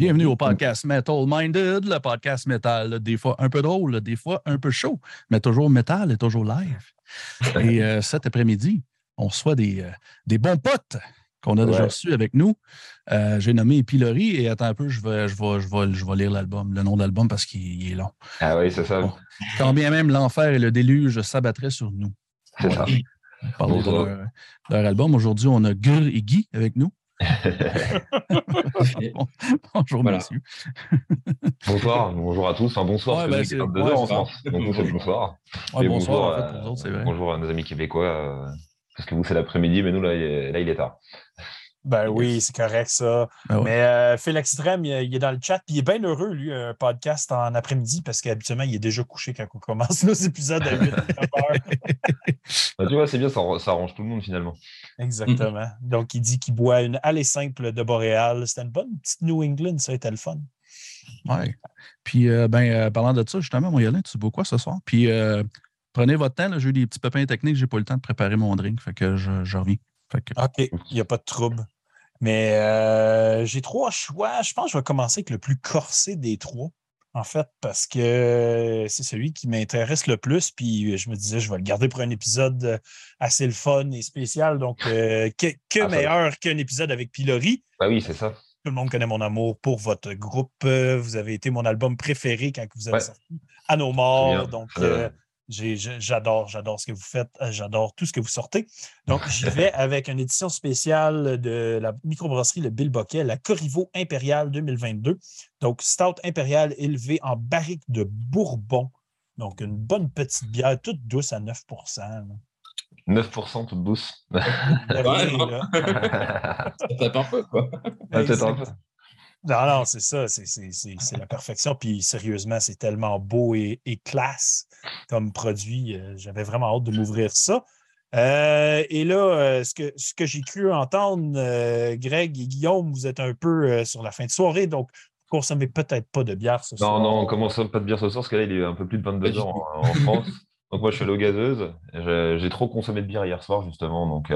Bienvenue au podcast Metal Minded, le podcast métal, des fois un peu drôle, des fois un peu chaud, mais toujours métal et toujours live. Et euh, cet après-midi, on reçoit des, euh, des bons potes qu'on a déjà reçus avec nous. Euh, j'ai nommé Pilori et attends un peu, je vais, je vais, je vais, je vais lire l'album, le nom de l'album parce qu'il est long. Ah oui, c'est ça. quand bien même l'enfer et le déluge s'abattraient sur nous. C'est ça. De leur, leur, album. Aujourd'hui, on a Gur et Guy avec nous. bonjour, monsieur. bonsoir, bonjour à tous. Enfin, bonsoir, ouais, c'est 22 ouais, heures en France. Donc, bonsoir. Ouais, bonsoir, bonjour, en fait, autres, vrai. bonjour à nos amis québécois. Euh, parce que vous, c'est l'après-midi, mais nous, là, là, il est tard. Ben oui, c'est correct ça. Ben Mais euh, Phil Extrême, il, est dans le chat, puis il est bien heureux, lui, un podcast en après-midi, parce qu'habituellement, il est déjà couché quand on commence nos épisodes à 8 ben, Tu vois, c'est bien, ça, ça, arrange tout le monde finalement. Exactement. Donc, il dit qu'il boit une allée simple de Boréal. C'était une bonne petite New England, ça a été le fun. Oui. Puis, euh, ben, euh, parlant de ça, justement, mon Yolin, tu bois quoi ce soir? Puis, prenez votre temps, j'ai eu des petits pépins techniques, j'ai pas eu le temps de préparer mon drink, fait que je, je reviens. OK, il n'y a pas de trouble. Mais euh, j'ai trois choix. Je pense que je vais commencer avec le plus corsé des trois, en fait, parce que c'est celui qui m'intéresse le plus. Puis je me disais, je vais le garder pour un épisode assez le fun et spécial. Donc, euh, que, ah, meilleur qu'un épisode avec Pilori? Ben oui, c'est ça. Tout le monde connaît mon amour pour votre groupe. Vous avez été mon album préféré quand vous avez sorti À nos morts. Donc, euh, J'adore, j'adore ce que vous faites, euh, j'adore tout ce que vous sortez. Donc, j'y vais avec une édition spéciale de la microbrasserie Le Bill Boquet, la Corriveau Impériale 2022. Donc, Stout Impériale élevée en barrique de Bourbon. Donc, une bonne petite bière, toute douce à 9% 9% toute douce. Ouais, ça tape un peu, quoi. Ça tape un peu. Non, non, c'est ça, c'est la perfection. Puis sérieusement, c'est tellement beau et, classe comme produit. Euh, j'avais vraiment hâte de m'ouvrir ça. Euh, et là, euh, ce que, ce que j'ai cru entendre, Greg et Guillaume, vous êtes un peu sur la fin de soirée, donc vous ne consommez peut-être pas de bière ce soir. Non, non, on ne consomme pas de bière ce soir, parce que là, il est un peu plus de 22 heures en, en France. Donc moi, je suis allé aux gazeuses. J'ai trop consommé de bière hier soir, justement, donc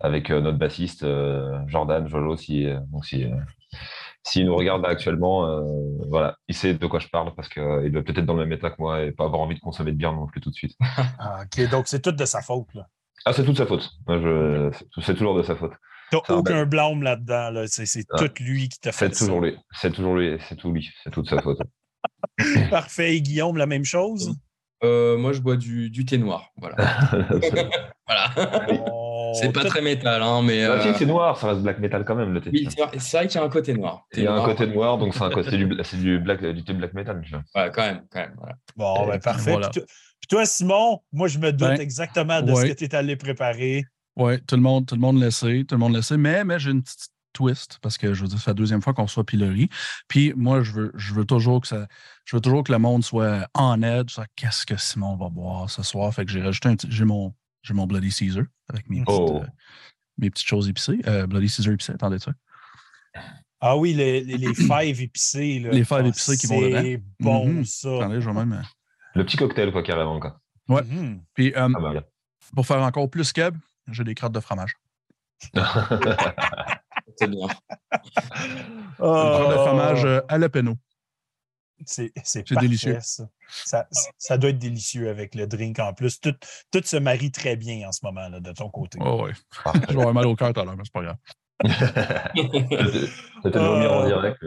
avec notre bassiste Jordan Jolo, si, donc si, s'il nous regarde actuellement, euh, voilà, il sait de quoi je parle parce qu'il euh, doit peut-être dans le même état que moi et pas avoir envie de consommer de bière non plus tout de suite. Ah, ok, donc c'est tout de sa faute. Là. Ah, c'est toute sa faute. C'est toujours de sa faute. T'as aucun blâme là-dedans. C'est tout lui qui t'a fait. C'est toujours lui. C'est toujours lui. C'est tout lui. C'est toute sa faute. Parfait. Et Guillaume, la même chose? Euh, moi, je bois du, du thé noir. Voilà. voilà. Oh, c'est pas très métal, hein, mais. Bah, c'est noir, ça reste black metal quand même, le. Oui, c'est vrai, qu'il y a un côté noir. Il y a un côté noir, donc c'est du, du, black, du black metal. Ouais, quand même, quand même. Bon, ben, parfait. Puis, toi, Simon, moi, je me doute ben, exactement de ce que tu es allé préparer. Oui, tout le monde, tout le monde le sait, tout le monde le sait, mais, mais j'ai une petite twist parce que je veux dire, c'est la deuxième fois qu'on soit pilori. Puis moi, je veux, je veux toujours que ça, je veux toujours que le monde soit en aide. Qu'est-ce que Simon va boire ce soir? Fait que j'ai rajouté un j'ai mon, j'ai mon Bloody Caesar avec mes, petites, oh. euh, mes petites choses épicées. Euh, Bloody Caesar épicé, attendez ça. Ah oui, les, les, les fèves épicées. Là. Les fèves épicées qui vont dedans. C'est bon, mm -hmm. ça. Attendez, je vais même. Euh, Le petit cocktail, quoi, carrément. Quoi. Ouais. Mm -hmm. Puis, euh, ah, bah, pour faire encore plus keb, j'ai des crottes de fromage. C'est bien. Oh. Une crotte de fromage à la peino. C'est délicieux. Ça. Ça, doit être délicieux avec le drink en plus. Tout, tout se marie très bien en ce moment là, de ton côté. Oh, oui. Je vais avoir mal au cœur tout à l'heure, mais c'est pas grave. C'était vomir en direct.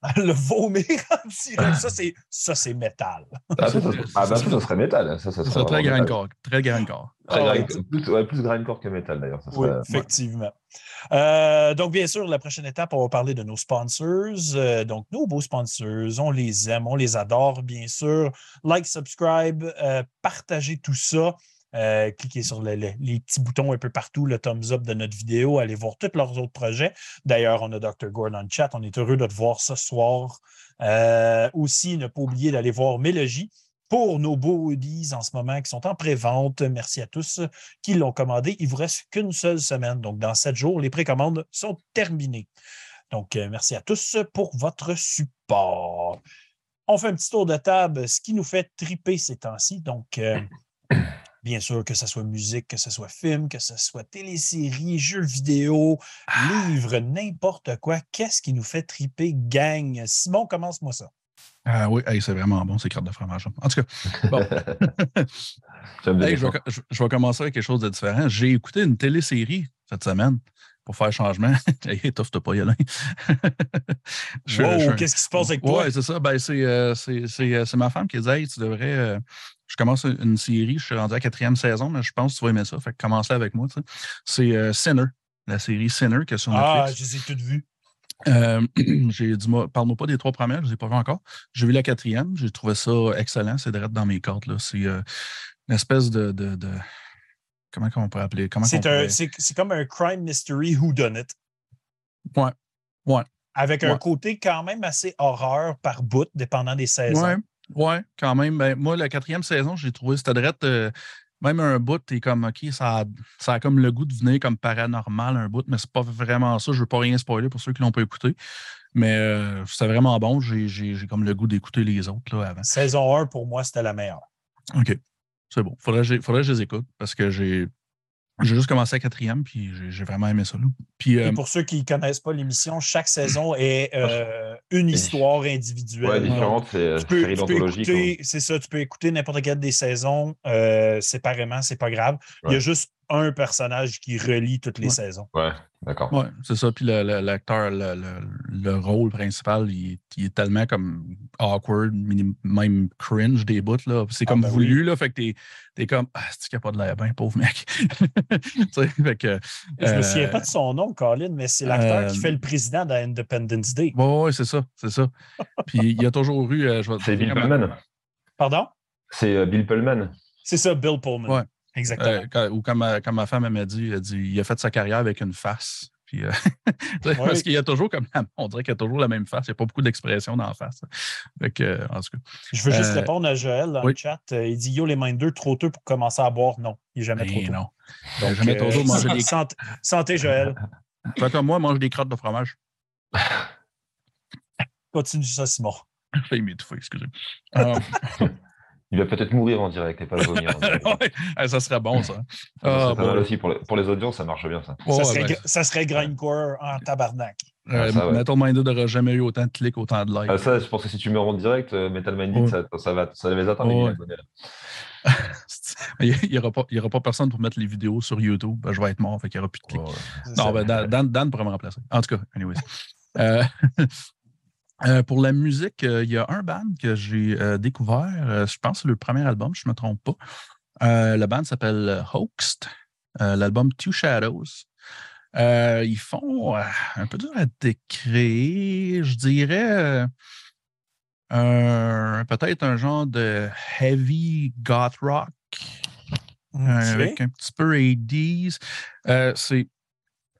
Le vomir en direct, ça c'est ça c'est métal. Ah, ça, ça, ah, ça, serait métal. Ça, ça serait très grindcore. Très grindcore. Très oh, plus, ouais, plus grindcore que métal d'ailleurs. Oui, effectivement. Euh, donc, bien sûr, la prochaine étape, on va parler de nos sponsors. Euh, donc, nos beaux sponsors, on les aime, on les adore, bien sûr. Like, subscribe, euh, partagez tout ça. cliquez sur les petits boutons un peu partout, le thumbs up de notre vidéo, allez voir tous leurs autres projets. D'ailleurs, on a Dr. Gordon chat, on est heureux de te voir ce soir. aussi, ne pas oublier d'aller voir Mélogie, pour nos beaux hoodies en ce moment qui sont en pré-vente. Merci à tous qui l'ont commandé. Il vous reste qu'une seule semaine. Donc, dans sept jours, les précommandes sont terminées. Donc, euh, merci à tous pour votre support. On fait un petit tour de table, ce qui nous fait triper ces temps-ci. Donc, euh, Bien sûr, que ce soit musique, que ce soit film, que ce soit télésérie, jeux vidéo, ah! livres, n'importe quoi. Qu'est-ce qui nous fait triper, gang? Simon, commence-moi ça. Ah oui, c'est vraiment bon, ces crottes de fromage. En tout cas, bon. je, vais, commencer avec quelque chose de différent. J'ai écouté une télésérie cette semaine pour faire changement. Étouffe pas, Yolin. wow, qu'est-ce qui se passe avec toi? Oui, c'est ça. Ben, euh, euh, c'est ma femme qui dit Hey, tu devrais. Euh, je commence une série, je suis rendu à la quatrième saison, mais je pense que tu vas aimer ça. Fait que commencer avec moi. C'est Sinner, la série Sinner qui est sur Netflix. Ah, je les ai toutes vues. j'ai dit, parle-moi pas des trois premières, je ne les ai pas vues encore. J'ai vu la quatrième, j'ai trouvé ça excellent, c'est direct dans mes cordes. C'est une espèce de, Comment on pourrait appeler C'est comme un crime mystery who done it. Ouais. Ouais. Avec un côté quand même assez horreur par bout, dépendant des saisons. Ouais, ouais quand même. Ben, moi, la quatrième saison, j'ai trouvé, c'était direct. Euh, même un bout, t'es comme, OK, ça a, ça a comme le goût de venir comme paranormal, un bout, mais c'est pas vraiment ça. Je veux pas rien spoiler pour ceux qui l'ont pas écouté. Mais euh, c'était vraiment bon. J'ai comme le goût d'écouter les autres là, avant. Saison 1, pour moi, c'était la meilleure. OK. C'est bon. Faudrait, faudrait que je les écoute parce que j'ai. J'ai juste commencé à quatrième, puis j'ai vraiment aimé ça. Puis, Et euh, pour ceux qui ne connaissent pas l'émission, chaque saison est euh, une histoire individuelle. Ouais, différente, c'est euh, C'est ça, tu peux écouter n'importe quelle des saisons séparément, c'est pas grave. Il y a juste un personnage qui relie toutes les saisons. Ouais, d'accord. Ouais, c'est ça. Puis l'acteur, le, rôle principal, il, est tellement comme awkward, même cringe des bouts. Là. C'est ah, comme ben voulu, là. Fait que t'es, es comme Ah, c'est qu'il n'y a pas de l'air bien, pauvre mec? fait que, Je me souviens pas de son nom, Colin, mais c'est l'acteur qui fait euh, le président d'Independence Day. Oui, ouais, c'est ça, c'est ça. Puis il y a toujours eu. Euh, c'est Bill Pullman. Pardon? C'est euh, Bill Pullman. C'est ça, Bill Pullman. Ouais. Exactement. ou comme ma, comme ma femme m'a dit, dit, il a fait sa carrière avec une face. Puis, euh, Parce qu'il y a toujours comme on dirait qu'il y a toujours la même face. Il n'y a pas beaucoup d'expression dans la face. que, en tout cas, Je veux juste euh, répondre à Joël dans le chat. Euh, il dit Yo, les mains deux, trop tôt pour commencer à boire. Non, il n'est jamais trop ben tôt. Non. Donc, jamais trop tôt manger des santé, santé, Joël. Comme moi, mange des crottes de fromage. Continue ça, Simon. Je vais m'étouffer, excusez. Il va peut-être mourir en direct et pas vomir. ouais, ça serait bon, ça. Ah, aussi. Pour les, pour les, audiences, ça marche bien, ça. ça, serait, ben... ça serait grindcore en tabarnak. Euh, ah, Metal Minded n'aura jamais eu autant de clics, autant de likes. Ah, ça, je pense que si tu meurs en direct, euh, Metal Minded, ça, ça, va, ça les atteindre. il n'y aura, aura, pas personne pour mettre les vidéos sur YouTube. Ben, je vais être mort, fait qu'il n'y aura plus de clics. non, ben, Dan, Dan, pourrait me remplacer. En tout cas, anyways. euh, euh, pour la musique, euh, il y a un band que j'ai euh, découvert. je pense que c'est le premier album, je ne me trompe pas. le band s'appelle Hoaxed. L'album Two Shadows. ils font un peu dur à décrire, je dirais peut-être un genre de heavy goth rock avec un petit peu 80s. c'est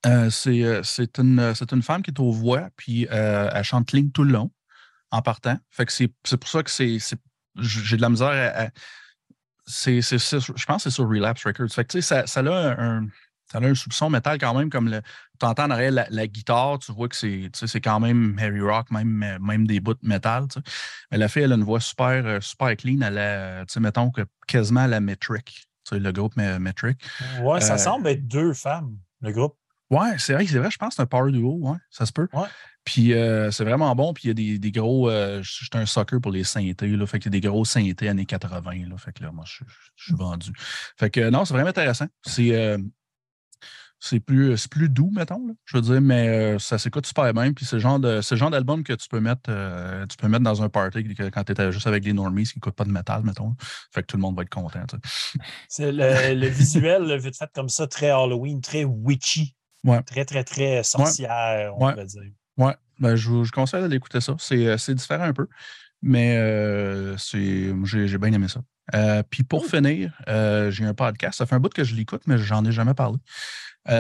euh, euh, c'est une, une, femme qui est aux voix, puis euh, elle chante ligne tout le long en partant. Fait que c'est pour ça que c'est j'ai de la misère à. c'est je pense que c'est sur Relapse Records. Fait que ça, ça, a un, ça a un soupçon métal quand même, comme tu entends en arrière la, guitare, tu vois que c'est quand même heavy rock, même, même des bouts de métal. Mais la fille, elle a une voix super, super clean, elle a, mettons que quasiment la Metric, le groupe Metric. Ouais, ça semble être deux femmes, le groupe. Ouais, c'est vrai, c'est vrai. Je pense que c'est un power duo, ouais, ça se peut. Ouais. Puis euh, c'est vraiment bon. Puis il y a des, des gros. Euh, je suis un soccer pour les synthés. Là, fait qu'il y a des gros synthés années 80. Là, fait que là, moi, je, suis vendu. Fait que non, c'est vraiment intéressant. C'est. Euh, c'est plus, plus doux, mettons, là, je veux dire, mais ça s'écoute super bien. Puis c'est le genre, d'album que tu peux mettre tu peux mettre dans un party quand tu es juste avec des normies qui n'écoutent pas de métal, mettons. Fait que tout le monde va être content. C'est le, le, visuel, vite fait comme ça, très Halloween, très witchy. Très, très, très sorcière, on va dire. Oui, ben, je, vous conseille d'aller écouter ça. C'est euh, différent un peu, mais euh, j'ai bien aimé ça. Euh, puis pour finir, j'ai un podcast. Ça fait un bout que je l'écoute, mais j'en ai jamais parlé. c'est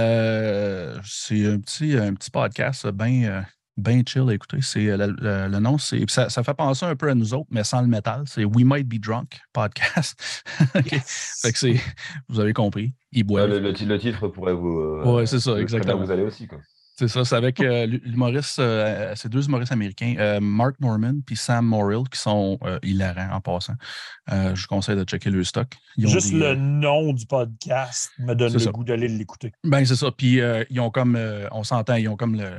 un petit, un petit podcast bien bien chill à écouter. C'est, le, nom, c'est, ça, ça, fait penser un peu à nous autres, mais sans le métal. C'est We Might Be Drunk podcast. fait que c'est, vous avez compris. Il boit. le, le, titre pourrait vous. Euh, ouais, c'est ça, exactement. Vous allez aussi. Quoi. C'est ça, c'est avec euh, l'humoriste, euh, ces deux humoristes américains, euh, Mark Norman puis Sam Morrill, qui sont hilarants en passant. je vous conseille de checker le stock. Juste le nom du podcast me donne le goût d'aller l'écouter. Ben, c'est ça. Puis ils ont comme, on s'entend, ils ont comme le,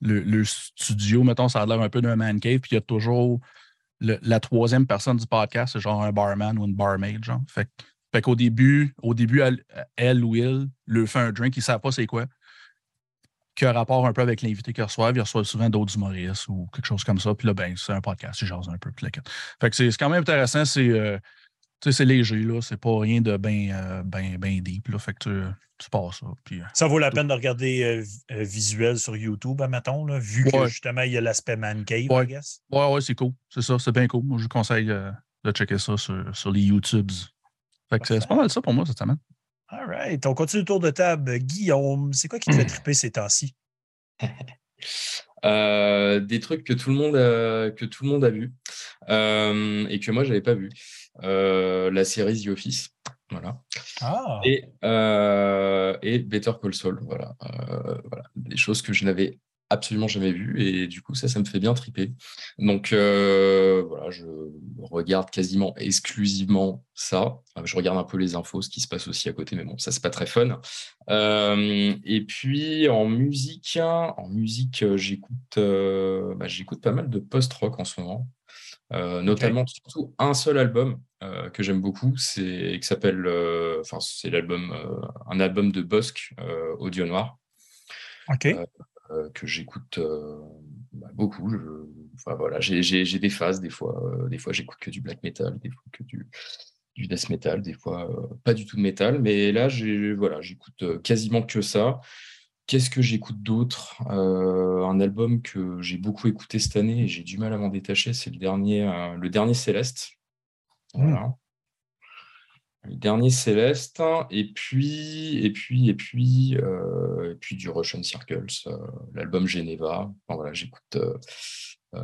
le, studio, mettons, ça a l'air un peu d'un man cave, puis il y a toujours la troisième personne du podcast, c'est genre un barman ou une barmaid, genre. Fait, qu'au début, au début, elle, ou il le fait un drink, ils savent pas c'est quoi qui a rapport un peu avec l'invité qu'ils reçoivent. Ils reçoivent souvent d'autres humoristes ou quelque chose comme ça. Puis là, ben, c'est un podcast, ils jasent un peu. Fait que c'est quand même intéressant. C'est euh, c'est léger, là. C'est pas rien de bien euh, ben, ben deep. Là. Fait que tu, tu passes ça. Puis, euh, ça vaut la peine de regarder visuel sur YouTube, mettons, là, vu que justement, il y a l'aspect man cave, ouais. I guess. Ouais, ouais, c'est cool. C'est ça, c'est bien cool. Moi, je vous conseille de checker ça sur, sur les YouTubes. Fait que c'est pas mal ça pour moi cette semaine. All right. On continue le tour de table. Guillaume, c'est quoi qui te fait triper ces temps-ci? Euh, des trucs que tout le monde a, que tout le monde a vu euh, et que moi j'avais pas vu. Euh, la série The Office, voilà. Ah. Et, et Better Call Saul, voilà. voilà. Des choses que je n'avais absolument jamais vu et du coup ça ça me fait bien triper. Donc euh, voilà je regarde quasiment exclusivement ça. Je regarde un peu les infos ce qui se passe aussi à côté mais bon ça c'est pas très fun. Euh, et puis en musique en musique euh, j'écoute bah, j'écoute pas mal de post-rock en ce moment. Notamment surtout un seul album que j'aime beaucoup c'est qui s'appelle enfin c'est l'album un album de Bosque audio noir. Ok. Euh, que j'écoute euh, bah, beaucoup. enfin, voilà, j'ai des phases, des fois, euh, des fois j'écoute que du black metal, des fois que du, du death metal, des fois pas du tout de metal, mais là voilà, j'écoute quasiment que ça. Qu'est-ce que j'écoute d'autre? Un album que j'ai beaucoup écouté cette année et j'ai du mal à m'en détacher, c'est le dernier, le dernier Céleste. Mmh. Voilà. Le dernier Céleste, et puis, et puis, et puis, euh, et puis du Russian Circles, euh, l'album Geneva. voilà, j'écoute euh,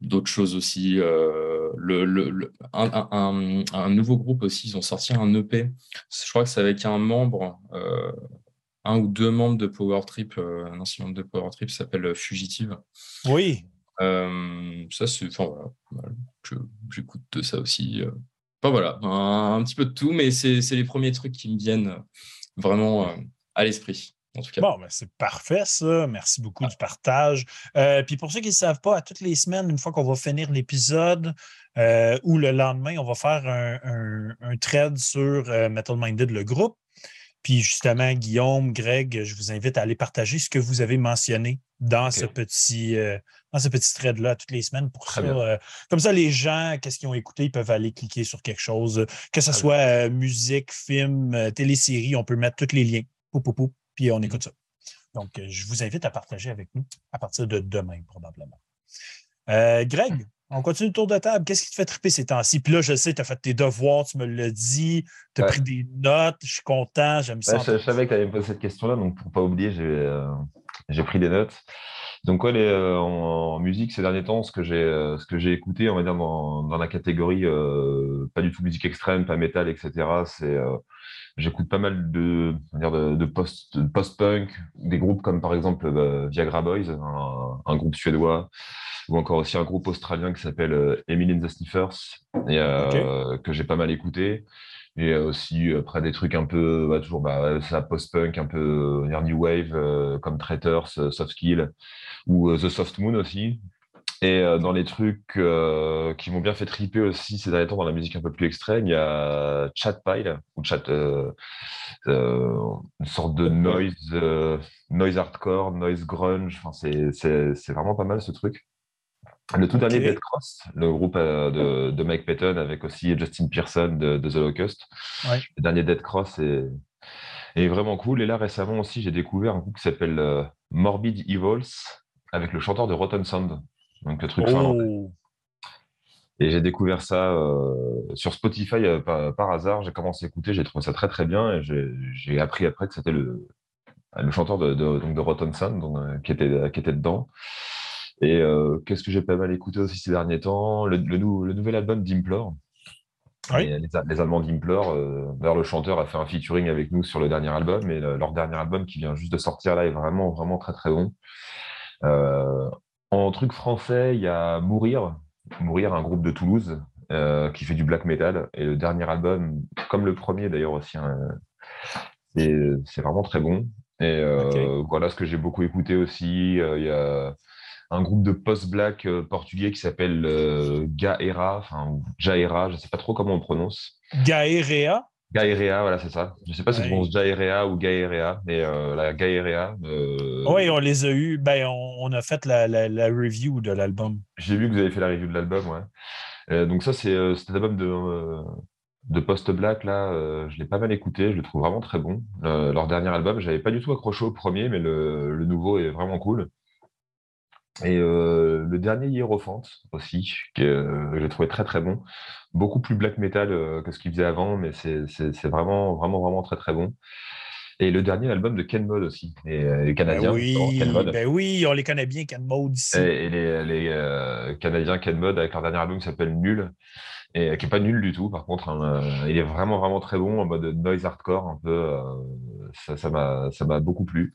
d'autres choses aussi. Le, le, un, nouveau groupe aussi, ils ont sorti un EP. Je crois que c'est avec un membre, un ou deux membres de Power Trip, un ancien membre de Power Trip s'appelle Fugitive. Oui. ça, c'est, enfin voilà, j'écoute ça aussi voilà, un, petit peu de tout, mais c'est les premiers trucs qui me viennent euh, vraiment euh, à l'esprit. En tout cas. Bon, ben c'est parfait, ça. Merci beaucoup du partage. Euh, puis pour ceux qui ne savent pas, à toutes les semaines, une fois qu'on va finir l'épisode ou le lendemain, on va faire un, un, thread sur Metal Minded, le groupe. Puis justement, Guillaume, Greg, je vous invite à aller partager ce que vous avez mentionné dans ce petit, euh, dans ce petit thread-là toutes les semaines. Pour ça, euh, comme ça, les gens, qu'est-ce qu'ils ont écouté, ils peuvent aller cliquer sur quelque chose, que ce soit euh, musique, film, télésérie, on peut mettre tous les liens. puis on écoute ça. Donc, je vous invite à partager avec nous à partir de demain, probablement. Greg, on continue le tour de table. Qu'est-ce qui te fait triper ces temps-ci? Puis là, je sais, tu as fait tes devoirs, tu me l'as dit, tu as pris des notes, je suis content, j'aime ça. Je, savais que tu allais poser cette question-là, donc pour ne pas oublier, euh, j'ai pris des notes. Donc, ouais, euh, en, musique, ces derniers temps, ce que j'ai euh, j'ai écouté, on va dire, dans, dans la catégorie pas du tout musique extrême, pas métal, etc., c'est. J'écoute pas mal de, de, de post-punk, post des groupes comme par exemple Viagra Boys, un groupe suédois, ou encore aussi un groupe australien qui s'appelle euh, Emily and the Sniffers, et, euh, que j'ai pas mal écouté. Et aussi, après, des trucs un peu, bah, toujours, bah, ça post-punk, un peu euh, new wave, comme Traitors, Soft Skill, ou The Soft Moon aussi. Et dans les trucs qui m'ont bien fait triper aussi ces derniers temps dans la musique un peu plus extrême, il y a Chat Pile, ou Chat, une sorte de noise, noise hardcore, noise grunge. Enfin, c'est vraiment pas mal ce truc. Le tout dernier Dead Cross, le groupe euh, de, Mike Patton avec aussi Justin Pearson de, The Locust. Le dernier Dead Cross est, vraiment cool. Et là, récemment aussi, j'ai découvert un groupe qui s'appelle euh, Morbid Evils avec le chanteur de Rotten Sound. Donc, le truc oh. Et j'ai découvert ça euh, sur Spotify par, hasard. J'ai commencé à écouter, j'ai trouvé ça très très bien. Et j'ai appris après que c'était le, le chanteur de, de, Rotten Sound qui, était, qui était dedans. Et euh, qu'est-ce que j'ai pas mal écouté aussi ces derniers temps? Le, le, nouvel album d'Implore, Les, les, Allemands d'Implore, d'ailleurs, le chanteur a fait un featuring avec nous sur le dernier album, et leur dernier album qui vient juste de sortir là est vraiment, vraiment très, très bon. En truc français, il y a Mourir, Mourir, un groupe de Toulouse qui fait du black metal, et le dernier album, comme le premier d'ailleurs aussi, hein, c'est vraiment très bon. Et voilà ce que j'ai beaucoup écouté aussi. Il y a un groupe de post-black euh, portugais qui s'appelle euh, Gaera, enfin Jaera, je ne sais pas trop comment on prononce. Gaerea Gaerea, voilà, c'est ça. Je ne sais pas si je prononce Jaerea ou Gaerea, mais euh, la Gaerea. Oui, on les a eus. Ben, on, a fait la, review de l'album. J'ai vu que vous avez fait la review de l'album, ouais. donc, ça, c'est cet album de, de post-black, là, je l'ai pas mal écouté. Je le trouve vraiment très bon. leur dernier album, je n'avais pas du tout accroché au premier, mais le, le nouveau est vraiment cool. Et euh, le dernier Hierophant aussi, que euh, j'ai trouvé très très bon. Beaucoup plus black metal euh, que ce qu'il faisait avant, mais c'est vraiment, vraiment, vraiment très très bon. Et le dernier album de Ken Mod aussi, les, les Canadiens. Ben oui, ben oui, on les connaît bien, Ken Mod ici. Et, les, les Canadiens Ken Mod avec leur dernier album qui s'appelle Nul et qui est pas nul du tout. Par contre, hein, il est vraiment vraiment très bon en mode noise hardcore un peu. ça m'a ça m'a beaucoup plu.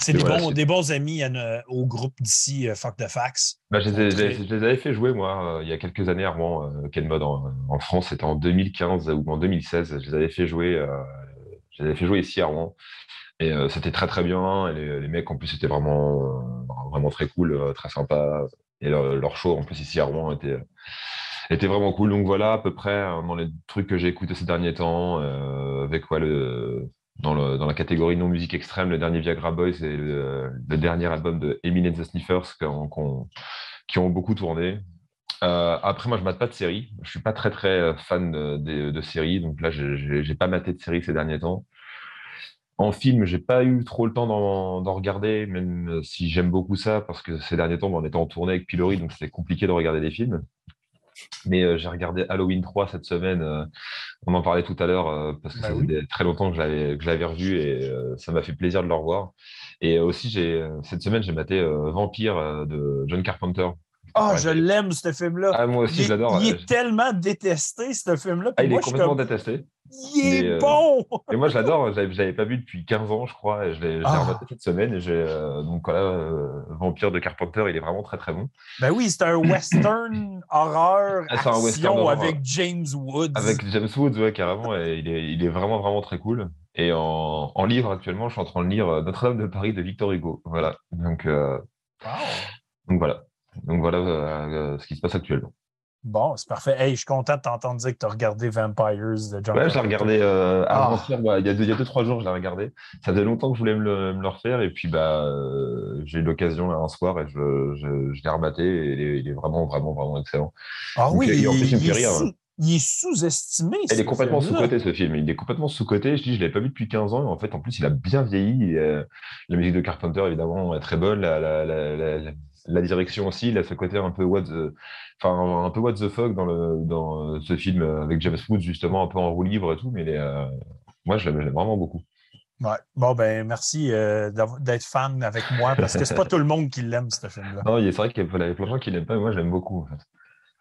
C'est des, bons, des bons amis au groupe d'ici euh, Fuck the Fax. Bah, je, les, avais fait jouer moi euh, il y a quelques années avant Ken Mod en, France. C'était en 2015 ou en 2016. Je les avais fait jouer. Euh, je les avais fait jouer ici à Rouen. Et c'était très très bien. Et les, mecs en plus étaient vraiment vraiment très cool, très sympa. Et leur, show en plus ici à Rouen était était vraiment cool. Donc voilà, à peu près hein, dans les trucs que j'ai écoutés ces derniers temps, euh, avec quoi le, dans, la catégorie non musique extrême, le dernier Viagra Boys et le, dernier album de Eminem the Sniffers qui ont beaucoup tourné. Euh, après, moi, je mate pas de séries. Je suis pas très très fan de, de, séries, donc là, j'ai pas maté de séries ces derniers temps. En film, j'ai pas eu trop le temps d'en regarder, même si j'aime beaucoup ça, parce que ces derniers temps, on était en tournée avec Pilori, donc c'était compliqué de regarder des films. Mais euh, j'ai regardé Halloween 3 cette semaine. Euh, on en parlait tout à l'heure euh, parce que bah ça faisait très longtemps que je l'avais revu et ça m'a fait plaisir de le revoir. Et aussi, cette semaine, j'ai maté Vampire de John Carpenter. Oh, je l'aime, ce film-là. Ah, moi aussi, j'adore. Il est tellement détesté, ce film-là. Ah, il est complètement détesté. Il est bon! et moi, je l'adore. Je l'avais pas vu depuis 15 ans, je crois. Et je l'ai ah. cette semaine. Et donc, voilà, Vampire de Carpenter, il est vraiment très, très bon. Ben oui, c'est un western horreur ah, un western avec James Woods. Avec James Woods, ouais, carrément. Et il, est, il est vraiment, vraiment très cool. Et en, en, livre, actuellement, je suis en train de lire Notre-Dame de Paris de Victor Hugo. Voilà. Donc, donc voilà. Donc voilà euh, ce qui se passe actuellement. Bon, c'est parfait. Hey, je suis content de t'entendre dire que tu as regardé Vampires de John Ouais, je l'ai regardé euh, ah. il, y a deux, il y a deux, trois jours, je l'ai regardé. Ça faisait longtemps que je voulais me le, refaire et puis bah, euh, j'ai eu l'occasion un soir et je, je, l'ai rematé et il est, vraiment, vraiment, vraiment excellent. Ah oui, il, est, il est sous-estimé. Il est complètement sous-côté ce film. Il est complètement sous-côté. Je dis, je l'avais pas vu depuis 15 ans. En fait, en plus, il a bien vieilli. la musique de Carpenter, évidemment, est très bonne. La, la, la, la direction aussi, il a ce côté un peu what the, enfin, un peu what the fuck dans, le, dans ce film avec James Woods, justement, un peu en roue libre et tout, mais euh, moi, je l'aime vraiment beaucoup. Ouais. Bon, ben, merci euh, d'être fan avec moi parce que c'est pas tout le monde qui l'aime, ce film-là. Non, c'est vrai qu'il y a plein de gens qui l'aiment pas, mais moi, je l'aime beaucoup. En fait.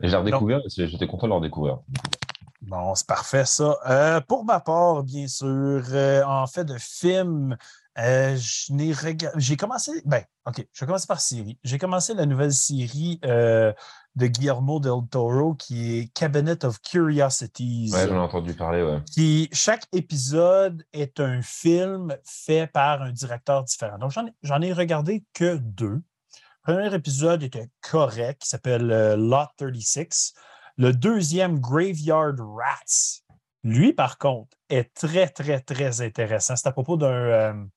Et je l'ai redécouvert j'étais content de le redécouvrir. Bon, c'est parfait, ça. Euh, pour ma part, bien sûr, en fait, de film, euh, j'ai commencé. Ben, OK, je vais commencer par série. J'ai commencé la nouvelle série euh, de Guillermo del Toro qui est Cabinet of Curiosities. Ouais, j'en ai entendu parler, ouais. Qui, chaque épisode est un film fait par un directeur différent. Donc, j'en ai, ai, regardé que deux. Le premier épisode était correct, qui s'appelle euh, Lot 36. Le deuxième, Graveyard Rats. Lui, par contre, est très, très, très intéressant. C'est à propos d'un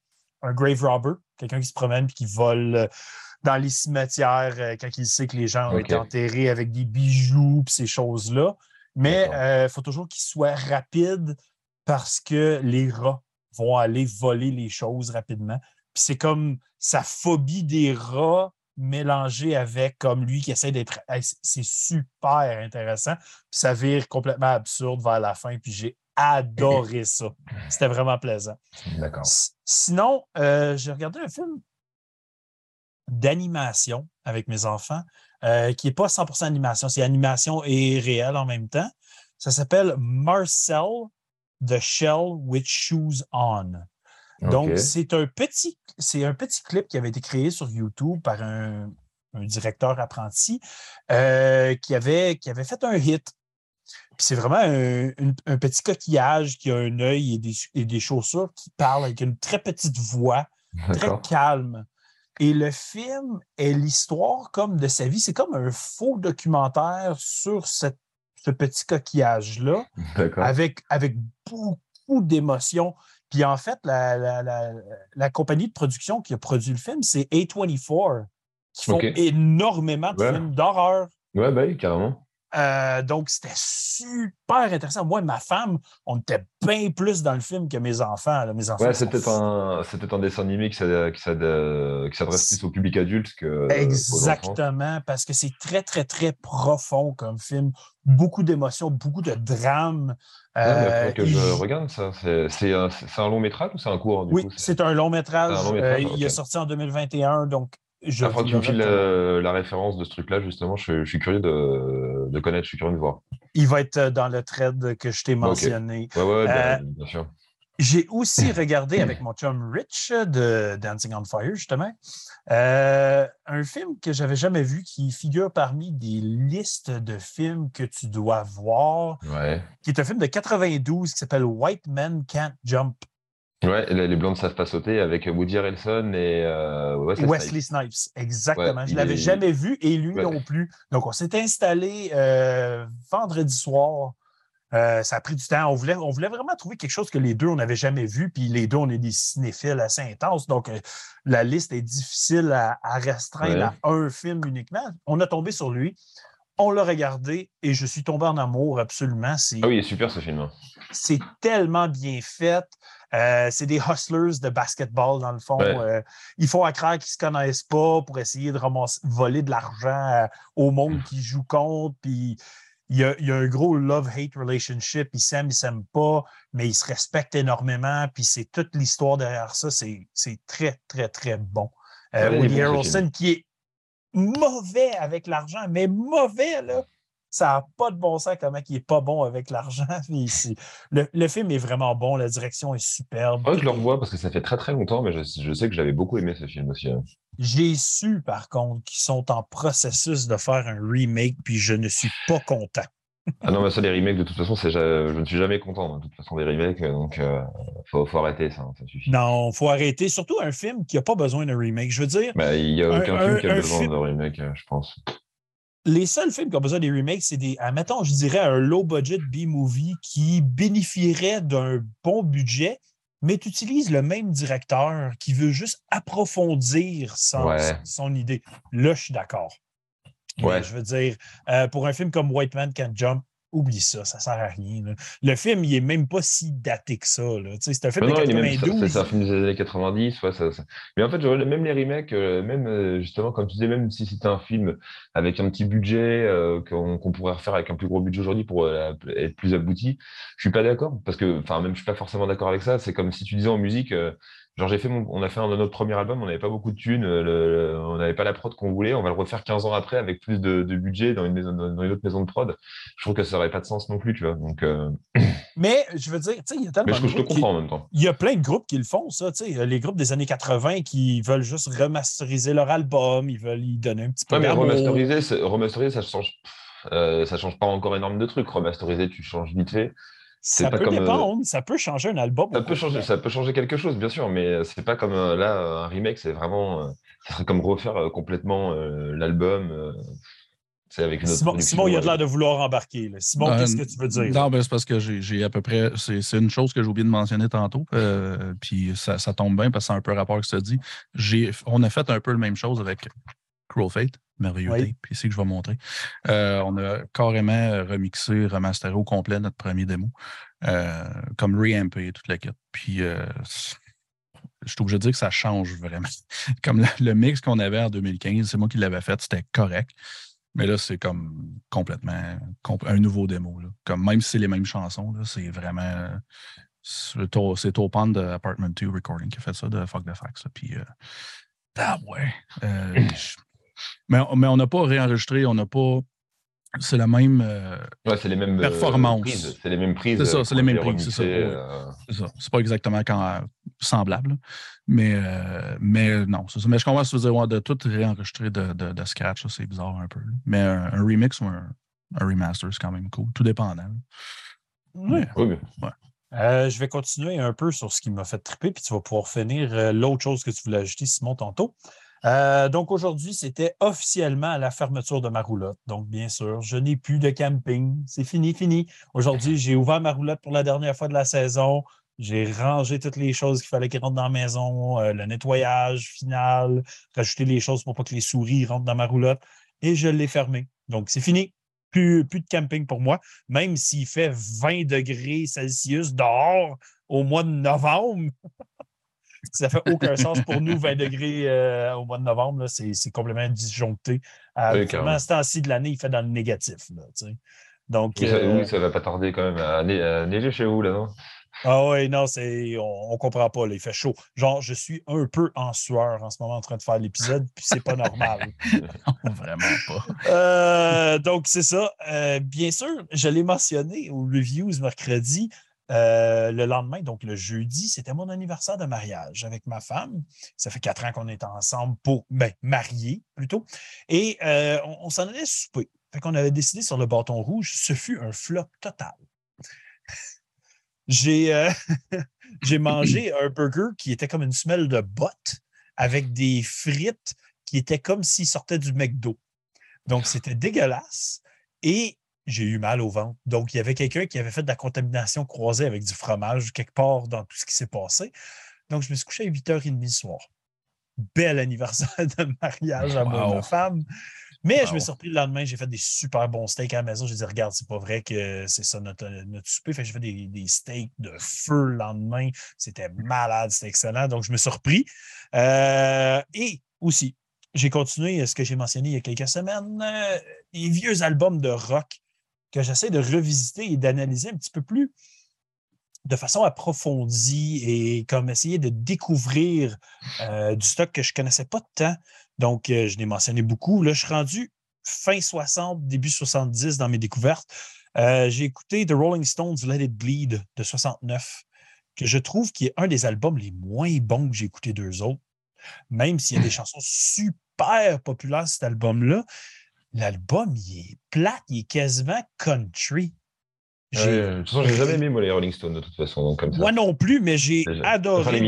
un grave robber, quelqu'un qui se promène et qui vole euh, dans les cimetières euh, quand il sait que les gens ont été enterrés avec des bijoux et ces choses-là. Mais il euh, faut toujours qu'il soit rapide parce que les rats vont aller voler les choses rapidement. Puis c'est comme sa phobie des rats mélangée avec comme lui qui essaie d'être. C'est super intéressant. Puis ça vire complètement absurde vers la fin. Puis j'ai adoré ça. C'était vraiment plaisant. D'accord. Sinon, euh, j'ai regardé un film d'animation avec mes enfants, euh, qui n'est pas 100% animation, c'est animation et réel en même temps. Ça s'appelle Marcel The Shell with Shoes On. Donc, c'est un petit, c'est un petit clip qui avait été créé sur YouTube par un, un directeur apprenti euh, qui, avait, qui avait fait un hit. Puis c'est vraiment un, petit coquillage qui a un œil et des, et des chaussures qui parle avec une très petite voix, très calme. Et le film est l'histoire comme de sa vie. C'est comme un faux documentaire sur cette- ce petit coquillage-là avec, avec beaucoup d'émotions. Puis en fait, la, la- la- la compagnie de production qui a produit le film, c'est A24, qui font énormément de Ouais. films d'horreur. Bah oui, carrément. Euh, donc, c'était super intéressant. Moi et ma femme, on était bien plus dans le film que mes enfants. là. Mes enfants Ouais, sont c'est peut-être un, dessin animé qui s'ad- qui s'ad- qui s'adresse plus au public adulte que euh. Exactement, parce que c'est très, très, très profond comme film. Beaucoup d'émotions, beaucoup de drame. Ouais, mais Euh, faudrait que je regarde ça. C'est un, long métrage ou c'est un court du oui, c'est un long métrage. C'est un long métrage, Euh, Il est sorti en 2021, donc je que tu me files euh, la référence de ce truc-là, justement. Je, je suis curieux de, de connaître, je suis curieux de voir. Il va être euh, dans le thread que je t'ai mentionné. Ouais, ouais, Euh, bien, bien sûr. J'ai aussi regardé avec mon chum Rich de Dancing on Fire, justement, euh, un film que j'avais jamais vu qui figure parmi des listes de films que tu dois voir, Ouais. qui est un film de 92 qui s'appelle White Men Can't Jump. Ouais, les, Blondes ne savent pas sauter avec Woody Harrelson et euh, Wesley, Wesley Snipes. Snipes, exactement. Ouais, je ne l'avais est- jamais vu et lui Ouais. non plus. Donc, on s'est installé euh, vendredi soir. Euh, ça a pris du temps. On voulait, on voulait vraiment trouver quelque chose que les deux, on n'avait jamais vu. Puis les deux, on est des cinéphiles assez intenses. Donc, euh, la liste est difficile à, à restreindre Ouais. à un film uniquement. On a tombé sur lui. On l'a regardé et je suis tombé en amour absolument. C'est Ah oui, il est super ce film. c'est tellement bien fait. Euh, c'est des hustlers de basketball, dans le fond. Ouais. Euh, ils font à croire qu'ils ne se connaissent pas pour essayer de ramasser- voler de l'argent euh, au monde qui joue contre. Puis il y a, il y a un gros love-hate relationship. Ils s'aiment, ils ne s'aiment pas, mais ils se respectent énormément. Puis c'est toute l'histoire derrière ça. C'est c'est très, très, très bon. Euh, Woody Harrelson qui est mauvais avec l'argent, mais mauvais, là. Ça n'a pas de bon sens comment il n'est pas bon avec l'argent. Le, le film est vraiment bon, la direction est superbe. Je le revois parce que ça fait très très longtemps, mais je, je sais que j'avais beaucoup aimé ce film aussi. hein. J'ai su, par contre, qu'ils sont en processus de faire un remake, puis je ne suis pas content. Ah non, mais ça, les remakes, de toute façon, c'est, je ne suis jamais content, de toute façon, des remakes, euh, donc euh, faut, faut arrêter ça, hein, ça suffit. Non, il faut arrêter. Surtout un film qui n'a pas besoin d'un remake. Je veux dire, Bah, il n'y a Un- aucun un- film qui a besoin film- de remake, euh, je pense. les seuls films qui ont besoin des remakes, c'est des, admettons, je dirais, un low-budget B-movie qui bénéficierait d'un bon budget, mais tu utilises le même directeur qui veut juste approfondir son, Ouais. son idée. Là, je suis d'accord. Ouais. Je veux dire, euh, pour un film comme White Man Can't Jump, oublie ça, ça sert à rien. là. Le film, il est même pas si daté que ça. C'est un film Mais non, de il est même- ça- 92. c'est un film des années 90. ouais, ça- ça- Mais en fait, même les remakes, euh, même euh, justement, comme tu disais, même si c'était un film avec un petit budget euh, qu'on pourrait refaire avec un plus gros budget aujourd'hui pour euh, être plus abouti, je suis pas d'accord. Parce que, enfin, même je suis pas forcément d'accord avec ça. C'est comme si tu disais en musique, euh, genre j'ai fait mon- on a fait un de notre premier album, on n'avait pas beaucoup de thunes, euh, le- le- on n'avait pas la prod qu'on voulait, on va le refaire 15 ans après avec plus de, de budget dans une, maison, dans une autre maison de prod. Je trouve que ça aurait pas de sens non plus, tu vois. Donc, euh, Mais je veux dire, tu sais, il y a tellement mais je, de je te qui- comprends en même temps. Il y a plein de groupes qui le font, ça. tu sais. Les groupes des années 80 qui veulent juste remasteriser leur album, ils veulent y donner un petit peu Ouais, mais remasteriser, remasteriser, ça change, euh, ça change pas encore énormément de trucs. Remasteriser, tu changes vite fait. Ça pas peut comme, euh, dépendre, ça peut changer un album. Ça peut changer, ça peut changer quelque chose, bien sûr, mais c'est pas comme euh, là un remake, c'est vraiment, euh, ça serait comme refaire euh, complètement euh, l'album. euh, c'est avec une autre Simon, Simon, il a de l'air de vouloir embarquer. là. Simon, Euh, qu'est-ce que tu veux dire? Non, ben, c'est parce que j'ai à peu près. C'est une chose que j'ai oublié de mentionner tantôt. euh, puis ça, ça tombe bien parce que c'est un peu rapport avec ce que tu dis. J'ai- On a fait un peu la même chose avec Cruel Fate, merveilleux Oui. tape, ici que je vais montrer. Euh, on a carrément remixé, remasteré au complet notre premier démo, euh, comme reampé toute la kit. Puis euh, je suis obligé de dire que ça change vraiment. Comme le, le mix qu'on avait en 2015, c'est moi qui l'avais fait, c'était correct. Mais là, c'est comme complètement comp- un nouveau démo. là. Comme même si c'est les mêmes chansons, là, c'est vraiment. C'est To- c'est Topon de Apartment 2 Recording qui a fait ça, de Fuck the Facts. Puis, euh, ah ouais. Euh, je- mais, mais on n'a pas réenregistré, on n'a pas c'est la même. euh, Ouais, c'est les mêmes euh. C'est les mêmes prises. C'est ça, c'est les mêmes prises, c'est ça, remixer, ouais. euh, c'est ça. C'est pas exactement quand, semblable. Mais, euh, mais non, c'est ça. Mais je comprends ce que tu veux dire. ouais, de tout réenregistrer de, de, de scratch, c'est bizarre un peu. là. Mais un, un remix ou un, un remaster, c'est quand même cool. Tout dépendant. Ouais. Oui, Euh, je vais continuer un peu sur ce qui m'a fait triper, puis tu vas pouvoir finir euh, l'autre chose que tu voulais ajouter, Simon, tantôt. Euh, donc aujourd'hui, c'était officiellement la fermeture de ma roulotte. Donc, bien sûr, je n'ai plus de camping. C'est fini, fini. Aujourd'hui, j'ai ouvert ma roulotte pour la dernière fois de la saison. J'ai rangé toutes les choses qu'il fallait qu'ils rentrent dans la maison, euh, le nettoyage final, rajouter les choses pour pas que les souris rentrent dans ma roulotte, et je l'ai fermé. Donc, c'est fini. Plus, plus de camping pour moi, même s'il fait 20 degrés Celsius dehors au mois de novembre. Ça fait aucun sens pour nous, 20 degrés euh, au mois de novembre. là, C'est c'est complètement disjoncté. Euh, Oui, à ce temps-ci de l'année, il fait dans le négatif. Là. Donc, oui, ça, euh, oui, ça va pas tarder quand même à, ne- à neiger chez vous, là, non? Ah oui, non, c'est, on, on comprend pas, là, il fait chaud. Genre, je suis un peu en sueur en ce moment en train de faire l'épisode, puis c'est pas normal. Vraiment pas. Euh, donc, c'est ça. Euh, bien sûr, je l'ai mentionné aux reviews mercredi. Euh, le lendemain, donc le jeudi, c'était mon anniversaire de mariage avec ma femme. Ça fait quatre ans qu'on est ensemble pour ben, marier plutôt. Et euh, on, s'en allait souper. Fait qu'on avait décidé sur le bâton rouge. Ce fut un flop total. J'ai euh, j'ai mangé un burger qui était comme une semelle de botte avec des frites qui étaient comme s'ils sortaient du McDo. Donc, c'était dégueulasse. Et j'ai eu mal au ventre. Donc, il y avait quelqu'un qui avait fait de la contamination croisée avec du fromage quelque part dans tout ce qui s'est passé. Donc, je me suis couché à 8h30 le soir. Bel anniversaire de mariage à Wow. ma femme. Mais je me suis surpris le lendemain, j'ai fait des super bons steaks à la maison. J'ai dit, regarde, c'est pas vrai que c'est ça notre, notre souper. Fait j'ai fait des, des steaks de feu le lendemain. C'était malade, c'était excellent. Donc, je me suis surpris. Euh, et aussi, j'ai continué ce que j'ai mentionné il y a quelques semaines, euh, les vieux albums de rock que j'essaie de revisiter et d'analyser un petit peu plus de façon approfondie et comme essayer de découvrir euh, du stock que je ne connaissais pas tant. Donc, euh, je l'ai mentionné beaucoup. Là, je suis rendu fin 60, début 70 dans mes découvertes. Euh, j'ai écouté The Rolling Stones Let It Bleed de 69, que je trouve qui est un des albums les moins bons que j'ai écouté d'eux autres. Même s'il y a des chansons super populaires, cet album-là, l'album, il est plate, il est quasiment country. J'ai- De toute façon, j'ai jamais aimé moi, les Rolling Stones, de toute façon. Donc, comme ça. Moi non plus, mais j'ai Déjà. Adoré,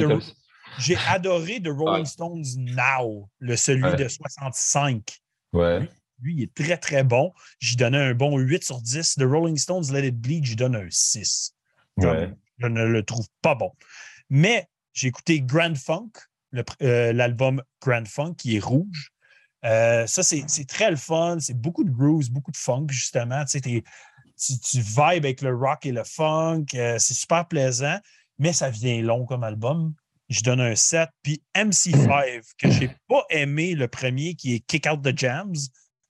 j'ai adoré The Rolling Ouais. Stones Now, le celui Ouais. de 65. Ouais. Lui, il est très, très bon. J'y donnais un bon 8 sur 10. The Rolling Stones Let It Bleed, j'y donne un 6. Comme Ouais. Je ne le trouve pas bon. Mais j'ai écouté Grand Funk, le euh, l'album Grand Funk, qui est rouge. Euh, ça, c'est très le fun. C'est beaucoup de grooves, beaucoup de funk, justement. Tu vibes avec le rock et le funk. euh, c'est super plaisant, mais ça vient long comme album. Je donne un 7. Puis MC5, que j'ai pas aimé le premier, qui est Kick Out the Jams.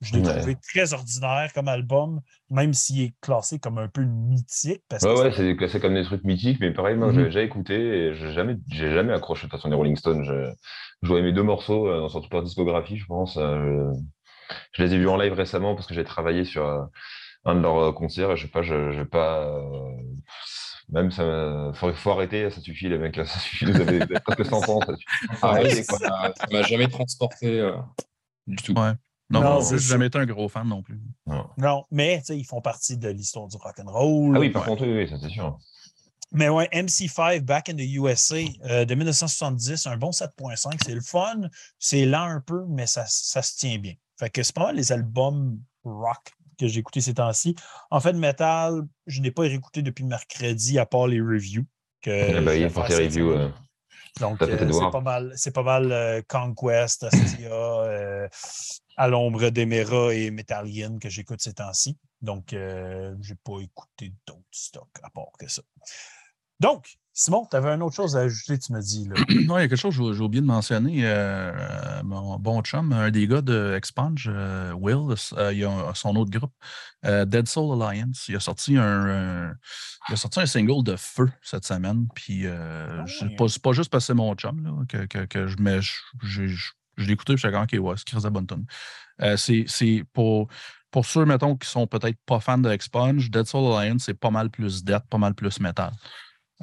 Je l'ai Ouais. trouvé très ordinaire comme album, même s'il est classé comme un peu mythique. Parce Ouais, que ouais, c'est- c'est classé comme des trucs mythiques, mais pareil, moi, Mhm. j'avais déjà écouté et j'ai jamais, j'ai jamais accroché de toute façon les Rolling Stones. Je, je jouais mes deux morceaux euh, dans sur toute leur discographie, je pense. euh, je, je les ai vus en live récemment parce que j'ai travaillé sur euh, un de leurs euh, concerts et je sais pas, je, je vais pas. euh, même ça, faut, faut arrêter, ça suffit les mecs, ça suffit, vous avez, presque 100 ans, ça suffit. Ça quoi. m'a- ça m'a jamais transporté euh, du tout. Ouais. Non, j'ai ça. jamais été un gros fan non plus. Non. Non, mais tu sais, ils font partie de l'histoire du rock'n'roll. Ah oui, par Ouais. contre, oui, oui, ça c'est sûr. Mais ouais, MC5, Back in the USA, euh, de 1970, un bon 7.5. C'est le fun. C'est lent un peu, mais ça, ça se tient bien. Fait que c'est pas mal les albums rock que j'ai écoutés ces temps-ci. En fait, metal, je n'ai pas réécouté depuis mercredi, à part les reviews. Que Eh ben, je il faut faire tes cette reviews. euh, Donc, euh, c'est pas mal, c'est pas mal euh, Conquest, Astia, euh, À l'ombre d'Emera et Metallian que j'écoute ces temps-ci. Donc, euh, j'ai pas écouté d'autres stocks à part que ça. Donc, Simon, tu avais une autre chose à ajouter, tu me dis. Là. Non, il y a quelque chose que j'ai oublié de mentionner. euh, euh, mon bon chum, un des gars de Expunge, euh, Will, euh, il a son autre groupe, Dead Soul Alliance. Il a sorti un, un- il a sorti un single de feu cette semaine. Puis Ah c'est pas, juste parce que c'est mon chum là, que, que, que je mets. Je, je, je- je l'ai écouté, j'étais comme, OK, ouais, c'est Chris c'est c'est pour, pour ceux, mettons, qui sont peut-être pas fans de Expunge, Dead Soul Alliance, c'est pas mal plus death, pas mal plus metal.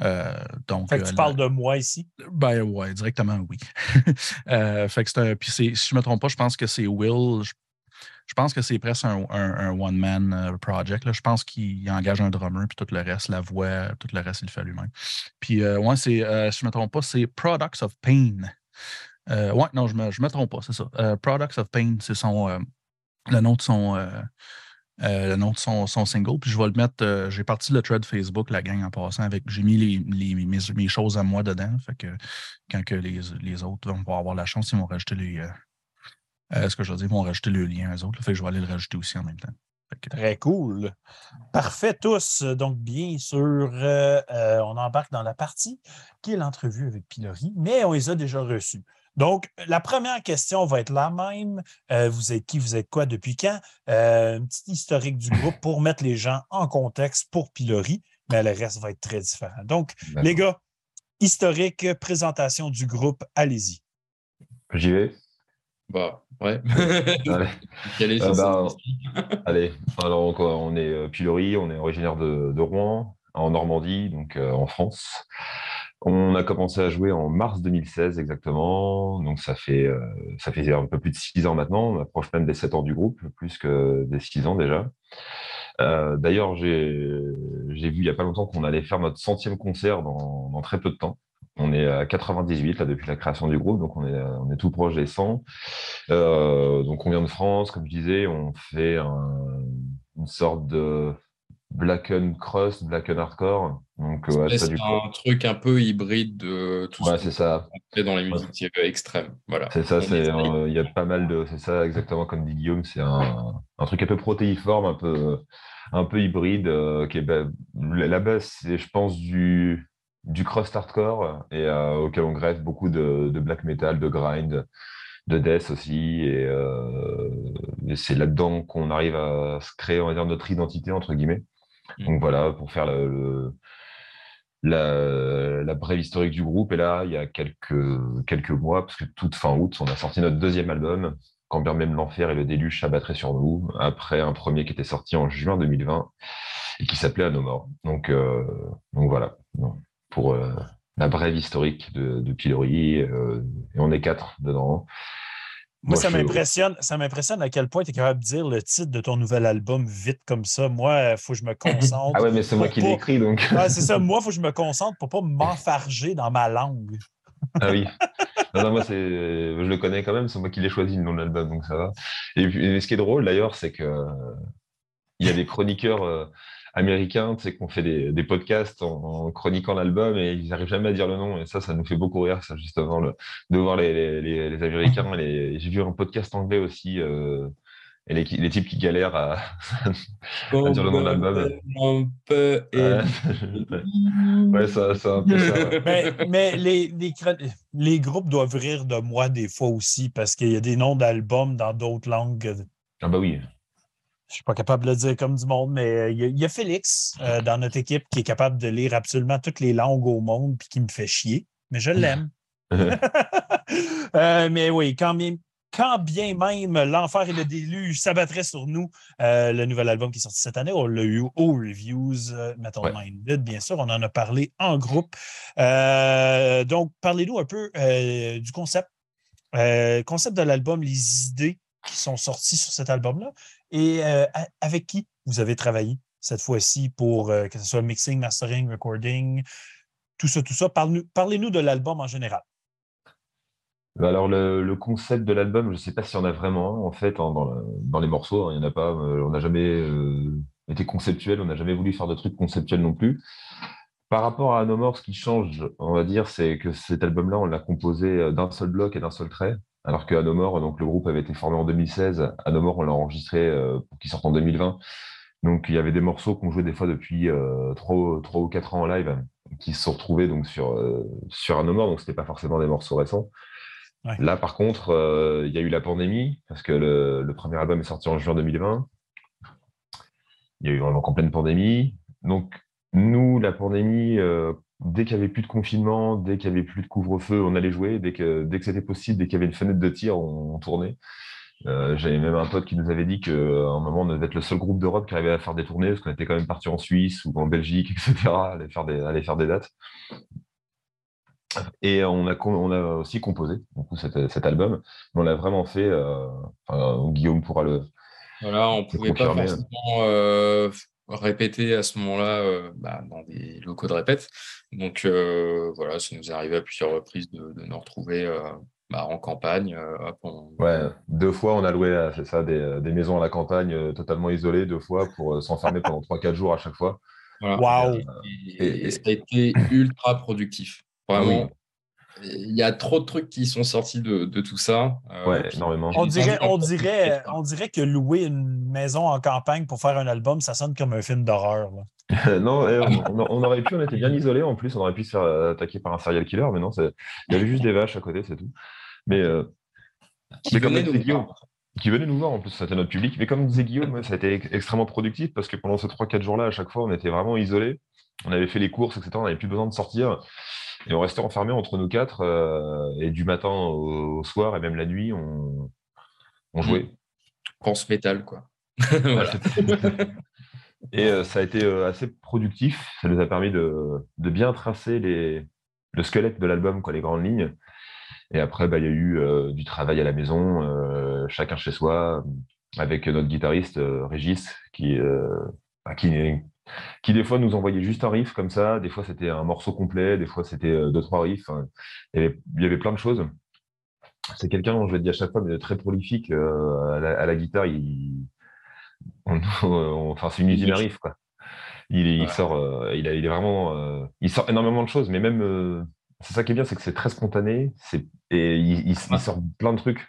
Euh, donc, fait que tu euh, parles de moi ici? Ben ouais, directement oui. euh, fait que c'est un. Puis si je me trompe pas, je pense que c'est Will. Je, je pense que c'est presque un, un, un one-man project. Là. Je pense qu'il engage un drummer, puis tout le reste, la voix, tout le reste, il le fait lui-même. Puis ouais, c'est, si je me trompe pas, c'est Products of Pain. Ouais, non, je me, je me trompe pas, c'est ça. Products of Pain, c'est son le nom de son. Euh, le nom de son, single. Puis je vais le mettre. euh, j'ai parti le thread Facebook, la gang en passant avec. J'ai mis les, les- mes, mes choses à moi dedans. Fait que quand que les, les autres vont pouvoir avoir la chance, ils vont rajouter les. euh, ce que je veux dire, ils vont rajouter le lien aux autres. fait que je vais aller le rajouter aussi en même temps. Que- Très cool. Parfait tous. Donc, bien sûr, on embarque dans la partie qui est l'entrevue avec Pilori, mais on les a déjà reçus. Donc, la première question va être la même. Euh, vous êtes qui, vous êtes quoi, depuis quand? Euh, un petit historique du groupe pour mettre les gens en contexte pour Pilori, mais le reste va être très différent. Donc, les gars, historique, présentation du groupe, allez-y. J'y vais? Bah, ouais. Allez. Euh, bah, Allez, alors on, on est Pilori, on est originaire de, de Rouen, en Normandie, donc euh, en France. On a commencé à jouer en mars 2016 exactement, donc ça fait, euh, ça fait un peu plus de six ans maintenant, on approche même des sept ans du groupe, plus que des six ans déjà. Euh, D'ailleurs, j'ai vu il n'y a pas longtemps qu'on allait faire notre centième concert dans, très peu de temps. On est à 98 là, depuis la création du groupe, donc on est, tout proche des 100. Euh, donc on vient de France, comme je disais, on fait un- une sorte de black and crust, black and hardcore. Donc ouais, c'est du un truc un peu hybride de tout Ouais, ce c'est ça. dans les musiques euh, extrêmes. Voilà. C'est ça, c'est, euh, il y a pas mal de, c'est ça exactement comme dit Guillaume, c'est un, un truc un peu protéiforme, un peu, un peu hybride, euh, qui est, bah, la la base, c'est, je pense, du, du crust hardcore et euh, auquel on greffe beaucoup de, de black metal, de grind, de death aussi, et, euh, et c'est là-dedans qu'on arrive à se créer, on va dire, notre identité entre guillemets. Mm. Donc voilà, pour faire la, la brève historique du groupe. Et là, il y a quelques, quelques mois, parce que toute fin août, on a sorti notre deuxième album, Quand bien même l'enfer et le déluge s'abattraient sur nous, après un premier qui était sorti en juin 2020 et qui s'appelait À nos morts. Donc, euh, donc voilà, pour euh, la brève historique de, de Pilori. euh, et on est quatre dedans. Moi, ça m'impressionne, ça m'impressionne à quel point tu es capable de dire le titre de ton nouvel album vite comme ça. Moi, il faut que je me concentre. Ah ouais, mais c'est moi qui l'ai écrit, donc. Ouais, c'est ça. Moi, il faut que je me concentre pour pas m'enfarger dans ma langue. Ah oui. Non, non, moi, c'est, je le connais quand même, c'est moi qui l'ai choisi le nom de l'album, donc ça va. Et puis, ce qui est drôle d'ailleurs, c'est que il y a des chroniqueurs euh, américains, tu sais, qui ont fait des, des podcasts en, en chroniquant l'album et ils n'arrivent jamais à dire le nom. Et ça, ça nous fait beaucoup rire, ça, justement, le, de voir les, les, les, les Américains. J'ai vu un podcast anglais aussi, euh, et les, les types qui galèrent à, à dire le nom de l'album. Un peu Ouais, ouais ça, c'est un peu ça. ouais. Mais, mais les, les, groupes doivent rire de moi des fois aussi parce qu'il y a des noms d'albums dans d'autres langues. Ah bah oui. Je suis pas capable de le dire comme du monde, mais euh, il y a, il y a Félix euh, dans notre équipe qui est capable de lire absolument toutes les langues au monde puis qui me fait chier. Mais je l'aime. Euh, mais oui, quand bien, quand bien même l'enfer et le déluge s'abattraient sur nous, euh, le nouvel album qui est sorti cette année, on l'a eu aux reviews euh, Metal Ouais. Minded, bien sûr, on en a parlé en groupe. Euh, donc, parlez-nous un peu du concept. Concept de l'album, les idées qui sont sorties sur cet album-là et euh, avec qui vous avez travaillé cette fois-ci pour euh, que ce soit mixing, mastering, recording, tout ça, tout ça? Parlez-nous de l'album en général. Bah Alors, le, concept de l'album, je ne sais pas s'il y en a vraiment en fait, dans, le- dans les morceaux. hein, Il n'y en a pas. euh, on n'a jamais été conceptuel, on n'a jamais voulu faire de trucs conceptuels non plus. Par rapport à No More, ce qui change, on va dire, c'est que cet album-là, on l'a composé d'un seul bloc et d'un seul trait. Alors qu'à No More, donc, le groupe avait été formé en 2016. À No More, on l'a enregistré euh, pour qu'il sorte en 2020. Donc, il y avait des morceaux qu'on jouait des fois depuis euh, trois, trois ou quatre ans en live qui se sont retrouvés donc, sur, euh, sur un No More. Donc, ce n'était pas forcément des morceaux récents. Ouais. Là, par contre, euh, il y a eu la pandémie, parce que le, le premier album est sorti en juin 2020. Il y a eu vraiment en pleine pandémie. Donc, nous, la pandémie, euh, dès qu'il n'y avait plus de confinement, dès qu'il n'y avait plus de couvre-feu, on allait jouer. Dès que, dès que c'était possible, dès qu'il y avait une fenêtre de tir, on, on tournait. J'avais même un pote qui nous avait dit qu'à un moment, on devait être le seul groupe d'Europe qui arrivait à faire des tournées, parce qu'on était quand même parti en Suisse ou en Belgique, etc., aller faire des, aller faire des dates. Et on a, on a aussi composé cet, cet, album. On l'a vraiment fait. Guillaume pourra le. Voilà, on ne pouvait pas forcément répéter à ce moment-là bah, dans des locaux de répète. Donc voilà, ça nous est arrivé à plusieurs reprises de, de nous retrouver bah, en campagne. Ouais, deux fois on a loué, c'est ça, des, des, maisons à la campagne totalement isolées, deux fois pour s'enfermer pendant 3-4 jours à chaque fois. Waouh! Et, ça a été ultra productif. Vraiment, il y a trop de trucs qui sont sortis de, de tout ça. Euh, ouais, énormément. On dirait, on, dirait, on dirait que louer une maison en campagne pour faire un album, ça sonne comme un film d'horreur. non, eh, on, aurait pu, on était bien isolés en plus, on aurait pu se faire attaquer par un serial killer, mais non, il y avait juste des vaches à côté, c'est tout. Mais, euh, qui, venait nous Guillaume, qui venait nous voir en plus, c'était notre public. Mais comme disait Guillaume, ça a été extrêmement productif parce que pendant ces 3-4 jours-là, à chaque fois, on était vraiment isolés. On avait fait les courses, etc. On n'avait plus besoin de sortir. Et on restait enfermés entre nous quatre. Euh, et du matin au, soir et même la nuit, on, on jouait. Pense métal, quoi. et euh, ça a été euh, assez productif. Ça nous a permis de, de bien tracer les, le squelette de l'album, quoi, les grandes lignes. Et après, bah, il y a eu du travail à la maison, chacun chez soi, avec notre guitariste Régis, qui, bah, qui, qui des fois nous envoyait juste un riff comme ça, des fois c'était un morceau complet, des fois c'était euh, deux, trois riffs. il, y avait, plein de choses. C'est quelqu'un, je vais dire à chaque fois, mais très prolifique euh, à, la, guitare. Il... enfin, c'est une usine à riffs, quoi. Il, sort, euh, il, est vraiment, il sort énormément de choses, mais même, c'est ça qui est bien, c'est que c'est très spontané, et il, sort plein de trucs.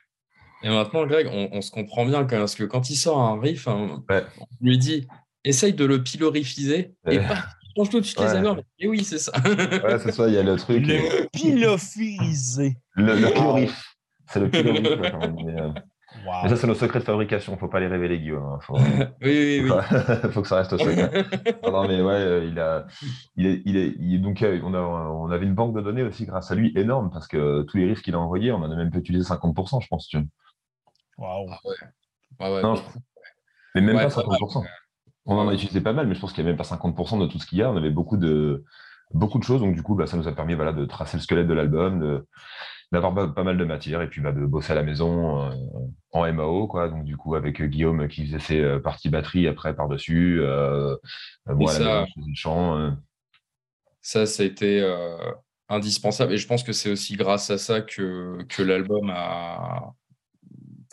Et maintenant, Greg, on, se comprend bien parce que quand il sort un riff, hein, on lui dit essaye de le pilorifiser et pas change tout de suite les allures. Et oui, c'est ça. ouais, c'est ça, il y a le truc. Le pilofiriser. Le, le pilorif. C'est le pilorif. Euh, mais, ça, c'est nos secrets de fabrication. Il ne faut pas les révéler, Guillaume. Hein. Faut... oui, oui, oui. Il faut que ça reste au secret. non, mais ouais, euh, il a, il est, il est, donc, euh, on, a, on avait une banque de données aussi grâce à lui énorme parce que tous les risques qu'il a envoyés, on en a même pu utiliser 50%, je pense. Tu Waouh. Ah ouais. Ah ouais, non, mais même pas 50%. On en a utilisé pas mal, mais je pense qu'il n'y a même pas 50% de tout ce qu'il y a. On avait beaucoup de, beaucoup de choses. Donc, du coup, bah, ça nous a permis voilà, de tracer le squelette de l'album, d'avoir pas, mal de matière et puis bah, de bosser à la maison euh, en MAO. Quoi. Donc, du coup, avec euh, Guillaume qui faisait ses euh, parties batterie après par-dessus. moi, ça, la maison, le chant. Ça, ça a été indispensable. Et je pense que c'est aussi grâce à ça que, que l'album a.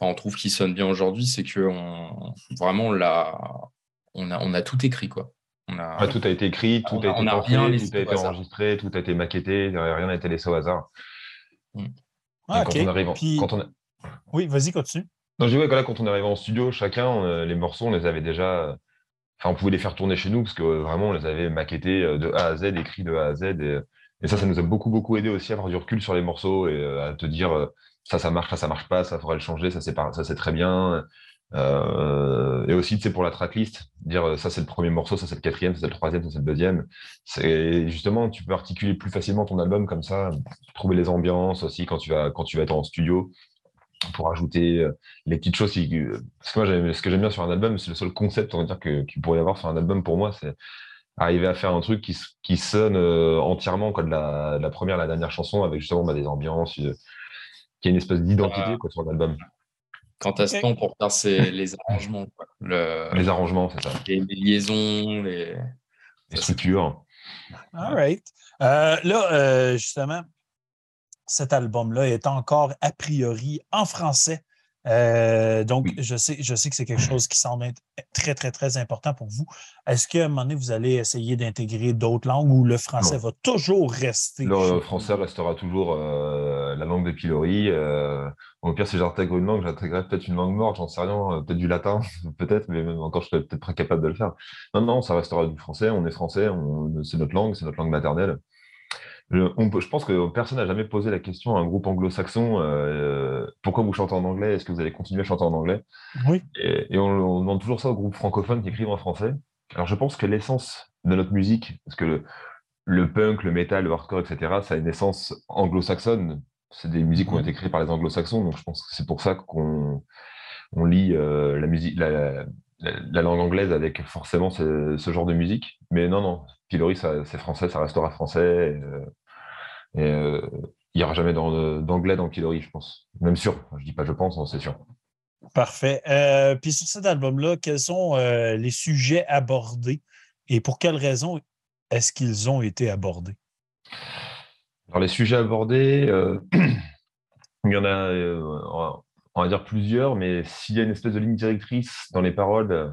Enfin, on trouve qu'il sonne bien aujourd'hui, c'est que on, vraiment l'a on a, on a tout écrit, quoi. On a, tout a été écrit, tout a, été pensé, tout a été enregistré, tout a été maquetté, rien n'a été laissé au hasard. Mm. Ah, quand on arrive quand on Oui, vas-y, continue. Non, je dis, là, quand on est arrivé en studio, chacun, les morceaux, on les avait déjà. Enfin, on pouvait les faire tourner chez nous parce que vraiment, on les avait maquettés euh, de A à Z, écrits de A à Z. Et, et, ça, ça nous a beaucoup, beaucoup aidé aussi à avoir du recul sur les morceaux et euh, à te dire euh, ça, ça marche, ça, ça marche pas, ça faudrait le changer, ça, c'est très bien. Euh, et aussi, tu sais, pour la tracklist, dire euh, ça c'est le premier morceau, ça c'est le quatrième, ça c'est le troisième, ça c'est le deuxième. C'est justement, tu peux articuler plus facilement ton album comme ça, trouver les ambiances aussi quand tu vas quand tu vas être en studio pour ajouter euh, les petites choses. Parce que moi, ce que j'aime bien sur un album, c'est le seul concept, on va dire, qu'il pourrait y avoir sur un album pour moi, c'est arriver à faire un truc qui, qui sonne entièrement quoi, de, la, la, première à la dernière chanson avec justement bah, des ambiances, qui a une espèce d'identité quoi, sur l'album quand tu as ce temps pour faire les arrangements. les arrangements, c'est ça. Les, liaisons, les, structures. All right. Euh, là, euh, justement, cet album-là est encore a priori en français. Euh, donc, je, sais, je sais que c'est quelque chose qui semble être très, très, très important pour vous. Est-ce qu'à un moment donné, vous allez essayer d'intégrer d'autres langues ou le français va toujours rester? Le français restera toujours euh, la langue de pilori. Euh, au pire, si j'intègre une langue, j'intégrerai peut-être une langue morte, j'en sais rien, peut-être du latin, peut-être, mais même encore, je serais peut-être pas capable de le faire. Non, non, ça restera du français. On est français, c'est notre langue, c'est notre langue maternelle. Je, pense que personne n'a jamais posé la question à un groupe anglo-saxon euh, pourquoi vous chantez en anglais Est-ce que vous allez continuer à chanter en anglais? Oui. Et, on, demande toujours ça aux groupes francophones qui écrivent en français. Alors je pense que l'essence de notre musique, parce que le, punk, le metal, le hardcore, etc., ça a une essence anglo-saxonne. C'est des musiques qui ont été créées par les anglo-saxons, donc je pense que c'est pour ça qu'on on lit la musique, la, langue anglaise avec forcément ce, genre de musique. Mais non, non, Pilori, c'est français, ça restera français. Et, il n'y aura jamais d'anglais dans Pilori, je pense. Même sûr, je dis pas je pense, c'est sûr. Parfait. puis sur cet album-là, quels sont les sujets abordés et pour quelles raisons est-ce qu'ils ont été abordés? Alors, les sujets abordés, euh, il y en a, euh, on va dire plusieurs, mais s'il y a une espèce de ligne directrice dans les paroles, euh,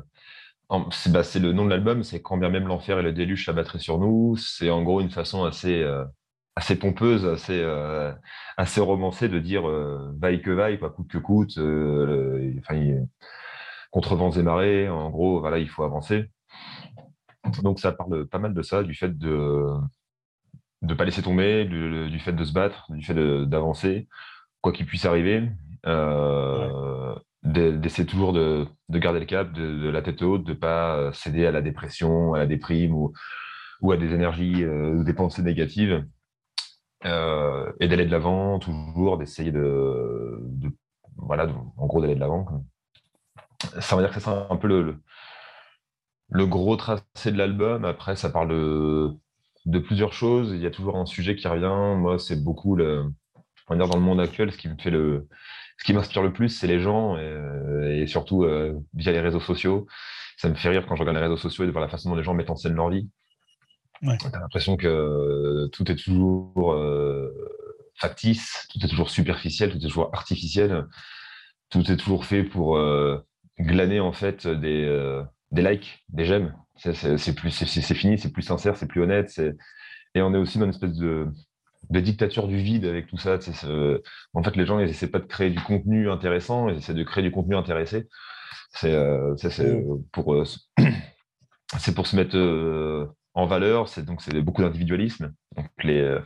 bah, c'est le nom de l'album, c'est Quand bien même l'enfer et le déluge s'abattraient sur nous. C'est en gros une façon assez, assez pompeuse, assez, assez romancée de dire vaille que vaille, quoi, coûte que coûte, contre vents et marées. En gros, voilà, il faut avancer. Donc ça parle pas mal de ça, du fait de ne pas laisser tomber, du, fait de se battre, du fait d'avancer, quoi qu'il puisse arriver. Euh, d'essayer toujours de, garder le cap, de, la tête haute, de ne pas céder à la dépression, à la déprime ou, ou à des énergies euh, ou des pensées négatives. Euh, et d'aller de l'avant, toujours, d'essayer de, Voilà, en gros, d'aller de l'avant. Ça veut dire que c'est un peu le, le gros tracé de l'album. Après, ça parle de, plusieurs choses. Il y a toujours un sujet qui revient. Moi, c'est beaucoup on va dire dans le monde actuel, ce qui me fait le, ce qui m'inspire le plus, c'est les gens et, surtout euh, via les réseaux sociaux. Ça me fait rire quand je regarde les réseaux sociaux et de voir la façon dont les gens mettent en scène leur vie. Ouais. T'as l'impression que tout est toujours euh, factice, tout est toujours superficiel, tout est toujours artificiel, tout est toujours fait pour euh, glaner en fait des, des likes, des j'aime. C'est plus, c'est fini, c'est plus sincère, c'est plus honnête. Et on est aussi dans une espèce de, dictature du vide avec tout ça. En fait, les gens, ils essaient pas de créer du contenu intéressant, ils essaient de créer du contenu intéressé. C'est euh, pour, euh, se mettre euh, en valeur. C'est donc c'est beaucoup d'individualisme. Donc les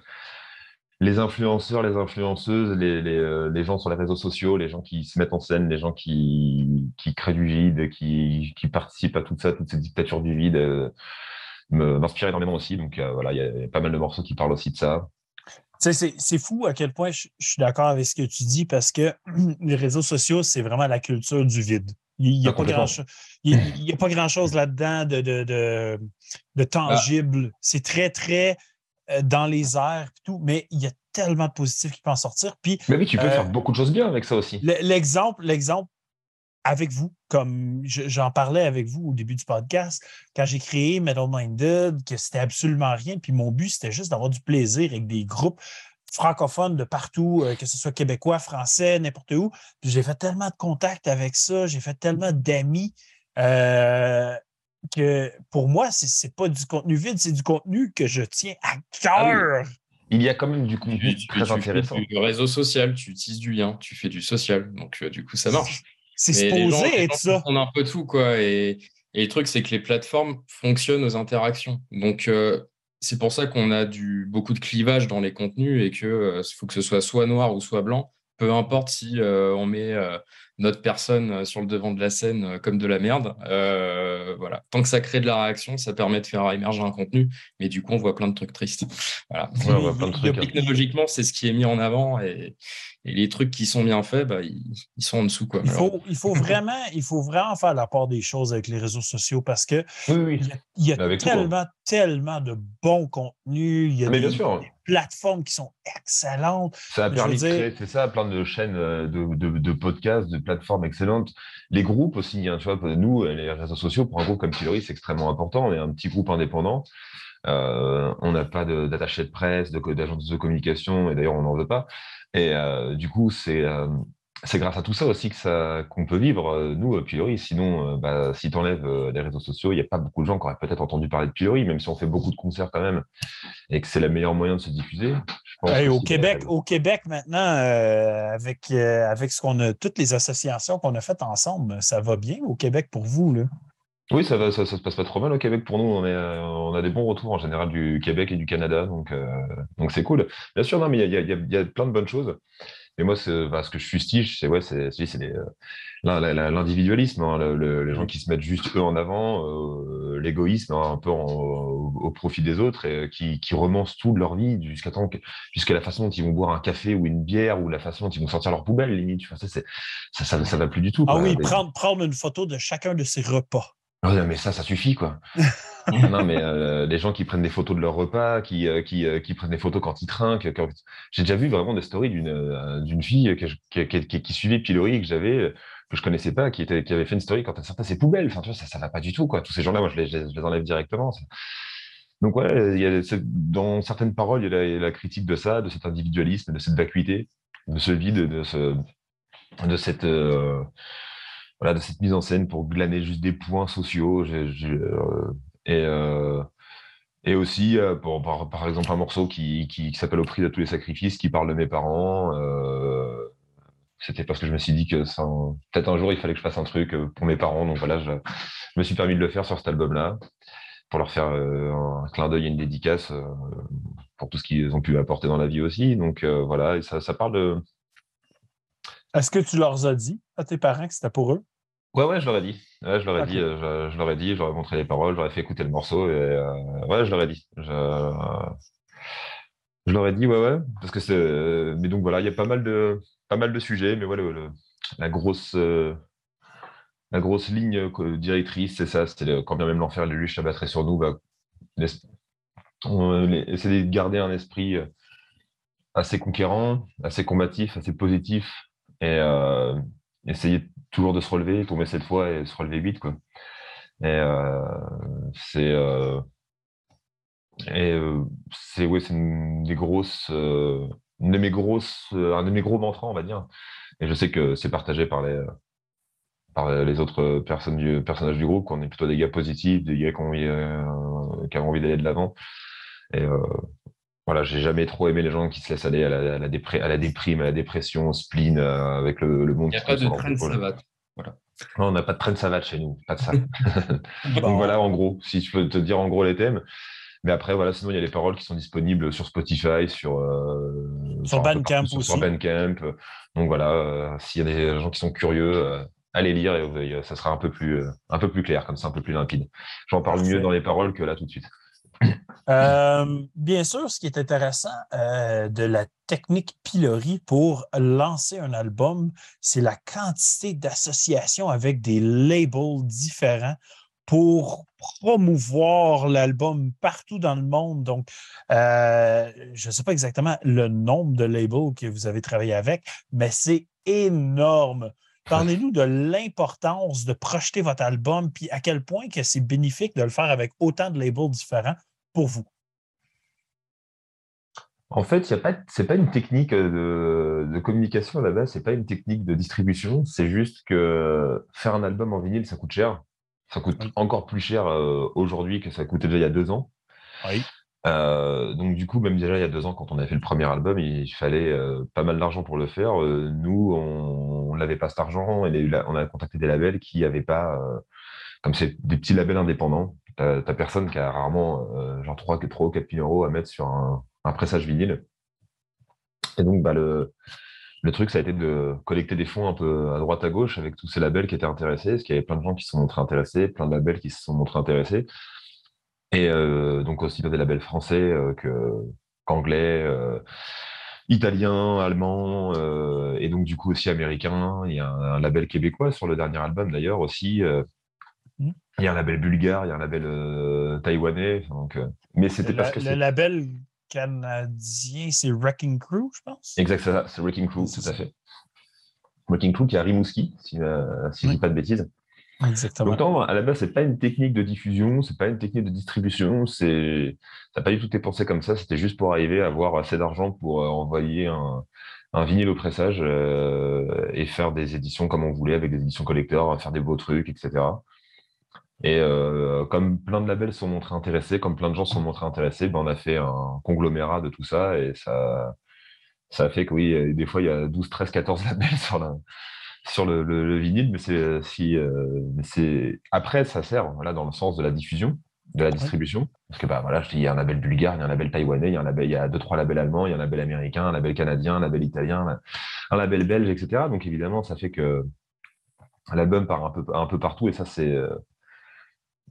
les influenceurs, les influenceuses, euh, les, gens sur les réseaux sociaux, les gens qui se mettent en scène, les gens qui, créent du vide, qui, participent à tout ça, toute cette dictature du vide, euh, m'inspirent énormément aussi. Donc euh, voilà, il y, a pas mal de morceaux qui parlent aussi de ça. C'est fou à quel point je, suis d'accord avec ce que tu dis parce que les réseaux sociaux, c'est vraiment la culture du vide. Il n'y a, pas grand chose là-dedans de, de, bah tangible. C'est très, très euh, dans les airs et tout, mais il y a tellement de positifs qui peuvent en sortir. Puis, mais oui, tu peux euh, faire beaucoup de choses bien avec ça aussi. L'exemple, l'exemple avec vous, comme j'en parlais avec vous au début du podcast, quand j'ai créé Metal Minded, que c'était absolument rien, puis mon but, c'était juste d'avoir du plaisir avec des groupes francophones de partout, euh, que ce soit québécois, français, n'importe où. Puis j'ai fait tellement de contacts avec ça, j'ai fait tellement d'amis que pour moi, ce n'est pas du contenu vide, c'est du contenu que je tiens à ah cœur. Il y a quand même du contenu très intéressant. Du réseau social, tu utilises du lien, tu fais du social. Donc, euh, du coup, ça marche. C'est supposé être ça. On a un peu tout, quoi. Et, le truc, c'est que les plateformes fonctionnent aux interactions. Donc, euh, c'est pour ça qu'on a du, beaucoup de clivage dans les contenus et qu'il euh, faut que ce soit soit noir ou soit blanc. Peu importe si on met notre personne euh, sur le devant de la scène euh, comme de la merde. Euh, voilà. Tant que ça crée de la réaction, ça permet de faire émerger un contenu. Mais du coup, on voit plein de trucs tristes. Voilà. Technologiquement, c'est ce qui est mis en avant et, les trucs qui sont bien faits, bah, ils, sont en dessous. Quoi. Il, faut, il, faut vraiment, il faut vraiment faire la part des choses avec les réseaux sociaux parce que il y a, bah, tellement, tellement de bons contenus. Il y a Mais bien sûr plateformes qui sont excellentes. Ça a permis de créer, c'est ça, plein de chaînes euh, de, podcasts, de plateformes excellentes. Les groupes aussi, hein, tu vois, nous, les réseaux sociaux, pour un groupe comme Pilori, c'est extrêmement important. On est un petit groupe indépendant. Euh, on n'a pas d'attaché de, presse, d'agence de, communication, et d'ailleurs, on n'en veut pas. Et euh, du coup, c'est c'est grâce à tout ça aussi que ça qu'on peut vivre, euh, nous, Pilori. Sinon, euh, bah, si tu enlèves euh, les réseaux sociaux, il n'y a pas beaucoup de gens qui auraient peut-être entendu parler de Pilori, même si on fait beaucoup de concerts quand même, et que c'est le meilleur moyen de se diffuser. au, Québec, au Québec, maintenant, avec, avec ce qu'on a, toutes les associations qu'on a faites ensemble, ça va bien au Québec pour vous, là? Oui, ça, va, ça, se passe pas trop mal au Québec pour nous. On, est, on a des bons retours en général du Québec et du Canada, donc donc c'est cool. Bien sûr, non, mais il y a, y a, plein de bonnes choses. Mais moi, ce que je fustige, c'est ouais, c'est l'individualisme, hein, les gens qui se mettent juste eux en avant, euh, l'égoïsme hein, un peu au, profit des autres et qui, qui romancent tout de leur vie jusqu'à jusqu'à la façon dont ils vont boire un café ou une bière ou la façon dont ils vont sortir leur poubelle, limite. ça, ça, ça, va plus du tout. Ah oui, prendre, prendre une photo de chacun de ses repas. Mais ça, ça suffit, quoi. non, mais euh, les gens qui prennent des photos de leur repas, qui, euh, qui, qui, prennent des photos quand ils trinquent. J'ai déjà vu vraiment des stories d'une d'une fille qui, qui, qui, suivait Pilori que j'avais que je connaissais pas, qui, était, qui avait fait une story quand elle sortait ses poubelles. Enfin, tu vois, ça, ça va pas du tout, quoi. Tous ces gens-là, moi, je les, je les, enlève directement. Donc, ouais, il y a, dans certaines paroles, il y a la, critique de ça, de cet individualisme, de cette vacuité, de ce vide, de, ce, de cette. Euh, voilà, de cette mise en scène pour glaner juste des points sociaux. Euh, et, euh, et aussi, pour, par, exemple, un morceau qui, qui, s'appelle Au prix de tous les sacrifices, qui parle de mes parents. C'était parce que je me suis dit que peut-être un jour il fallait que je fasse un truc euh, pour mes parents. Donc voilà, je, me suis permis de le faire sur cet album-là pour leur faire euh, un clin d'œil et une dédicace euh, pour tout ce qu'ils ont pu apporter dans la vie aussi. Donc voilà, et ça, ça parle de. Est-ce que tu leur as dit à tes parents que c'était pour eux? Ouais, ouais, je leur ai dit. Ouais, je leur ai dit, je, leur ai dit, je leur ai montré les paroles, je leur ai fait écouter le morceau et ouais, je leur ai dit. Je, je leur ai dit, ouais, ouais, parce que c'est. Mais donc voilà, il y a pas mal de, pas mal de sujets, mais voilà, la grosse. Euh, la grosse ligne euh, directrice, c'est ça, c'est quand bien même l'enfer les luches s'abattrait sur nous, bah, essayer de garder un esprit euh, assez conquérant, assez combatif, assez positif, et essayer toujours de se relever, tomber cette fois et se relever vite. Quoi. Et c'est et euh, c'est ouais, une des grosses, euh, une de mes grosses, euh, un de mes gros mantras, on va dire. Et je sais que c'est partagé par les, par les autres personnes du, personnages du groupe, qu'on est plutôt des gars positifs, des gars qui ont envie, qui ont envie d'aller de l'avant. Et voilà, j'ai jamais trop aimé les gens qui se laissent aller à la, à la, à la déprime, à la dépression, au spleen, avec le, le monde. Il n'y a pas de train savate. Voilà. Non, on n'a pas de train savate chez nous, pas de ça. Donc voilà, en gros, si je peux te dire en gros les thèmes. Mais après, voilà, sinon, il y a les paroles qui sont disponibles sur Spotify, sur, euh, sur Bandcamp aussi. Sur Bandcamp. Donc voilà, euh, s'il y a des gens qui sont curieux, euh, allez lire et ça sera un peu, plus, un peu plus clair, comme ça, un peu plus limpide. J'en parle mieux dans les paroles que là tout de suite. Bien sûr, ce qui est intéressant de la technique pilori pour lancer un album, c'est la quantité d'associations avec des labels différents pour promouvoir l'album partout dans le monde. Donc, euh, je ne sais pas exactement le nombre de labels que vous avez travaillé avec, mais c'est énorme. Parlez-nous de l'importance de projeter votre album, puis à quel point que c'est bénéfique de le faire avec autant de labels différents pour vous? En fait, ce n'est pas une technique de, de communication à la base, ce n'est pas une technique de distribution, c'est juste que faire un album en vinyle, ça coûte cher. Ça coûte encore plus cher euh, aujourd'hui que ça coûtait déjà il y a deux ans. Euh, donc du coup, même déjà il y a deux ans, quand on a fait le premier album, il fallait euh, pas mal d'argent pour le faire. nous, on n'avait pas cet argent et on a contacté des labels qui n'avaient pas, comme c'est des petits labels indépendants, tu n'as personne qui a rarement genre 3, 3 ou 4 000 euros à mettre sur un, pressage vinyle. Et donc, bah, le, le truc, ça a été de collecter des fonds un peu à droite à gauche avec tous ces labels qui étaient intéressés, parce qu'il y avait plein de gens qui se sont montrés intéressés, plein de labels qui se sont montrés intéressés. Et euh, donc aussi des labels français euh, qu'anglais, euh, italiens, allemands, et donc du coup aussi américains. Il y a un, label québécois sur le dernier album d'ailleurs aussi. Mmh. Il y a un label bulgare, il y a un label taïwanais. Donc, mais c'était parce que le label canadien, c'est Wrecking Crew, je pense? Exact, c'est Wrecking Crew, tout à fait. Wrecking Crew qui est à Rimouski, si, euh, si je ne dis pas de bêtises. Exactement. Autant, à la base, c'est pas une technique de diffusion, c'est pas une technique de distribution, c'est, ça n'a pas du tout été pensé comme ça, c'était juste pour arriver à avoir assez d'argent pour euh, envoyer un, un, vinyle au pressage euh, et faire des éditions comme on voulait, avec des éditions collecteurs, faire des beaux trucs, etc. Et euh, comme plein de labels sont montrés intéressés, comme plein de gens sont montrés intéressés, ben on a fait un conglomérat de tout ça et ça, ça a fait que oui, des fois il y a 12, 13, 14 labels sur, la, sur le, le, vinyle, mais c'est si, euh, après ça sert voilà, dans le sens de la diffusion. de la distribution. Parce que bah voilà, je dis, il y a un label bulgare, il y a un label taïwanais, il y a un label, il y a deux, trois labels allemands, il y a un label américain, un label canadien, un label italien, un label belge, etc. Donc évidemment, ça fait que l'album part un peu, un peu partout et ça c'est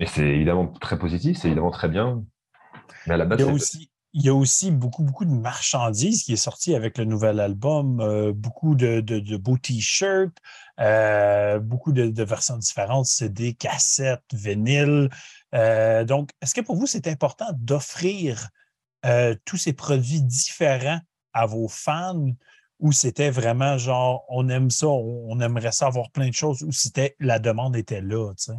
et c'est évidemment très positif, c'est évidemment très bien. Mais à la base, il y a aussi, il y a aussi beaucoup, beaucoup de marchandises qui est sorti avec le nouvel album, euh, beaucoup de, de, beaux t-shirts, euh, beaucoup de, versions différentes, CD, cassettes, vinyles. Euh, donc, est-ce que pour vous, c'est important d'offrir tous ces produits différents à vos fans ou c'était vraiment genre, on aime ça, on, aimerait ça avoir plein de choses, ou c'était la demande était là, tu sais?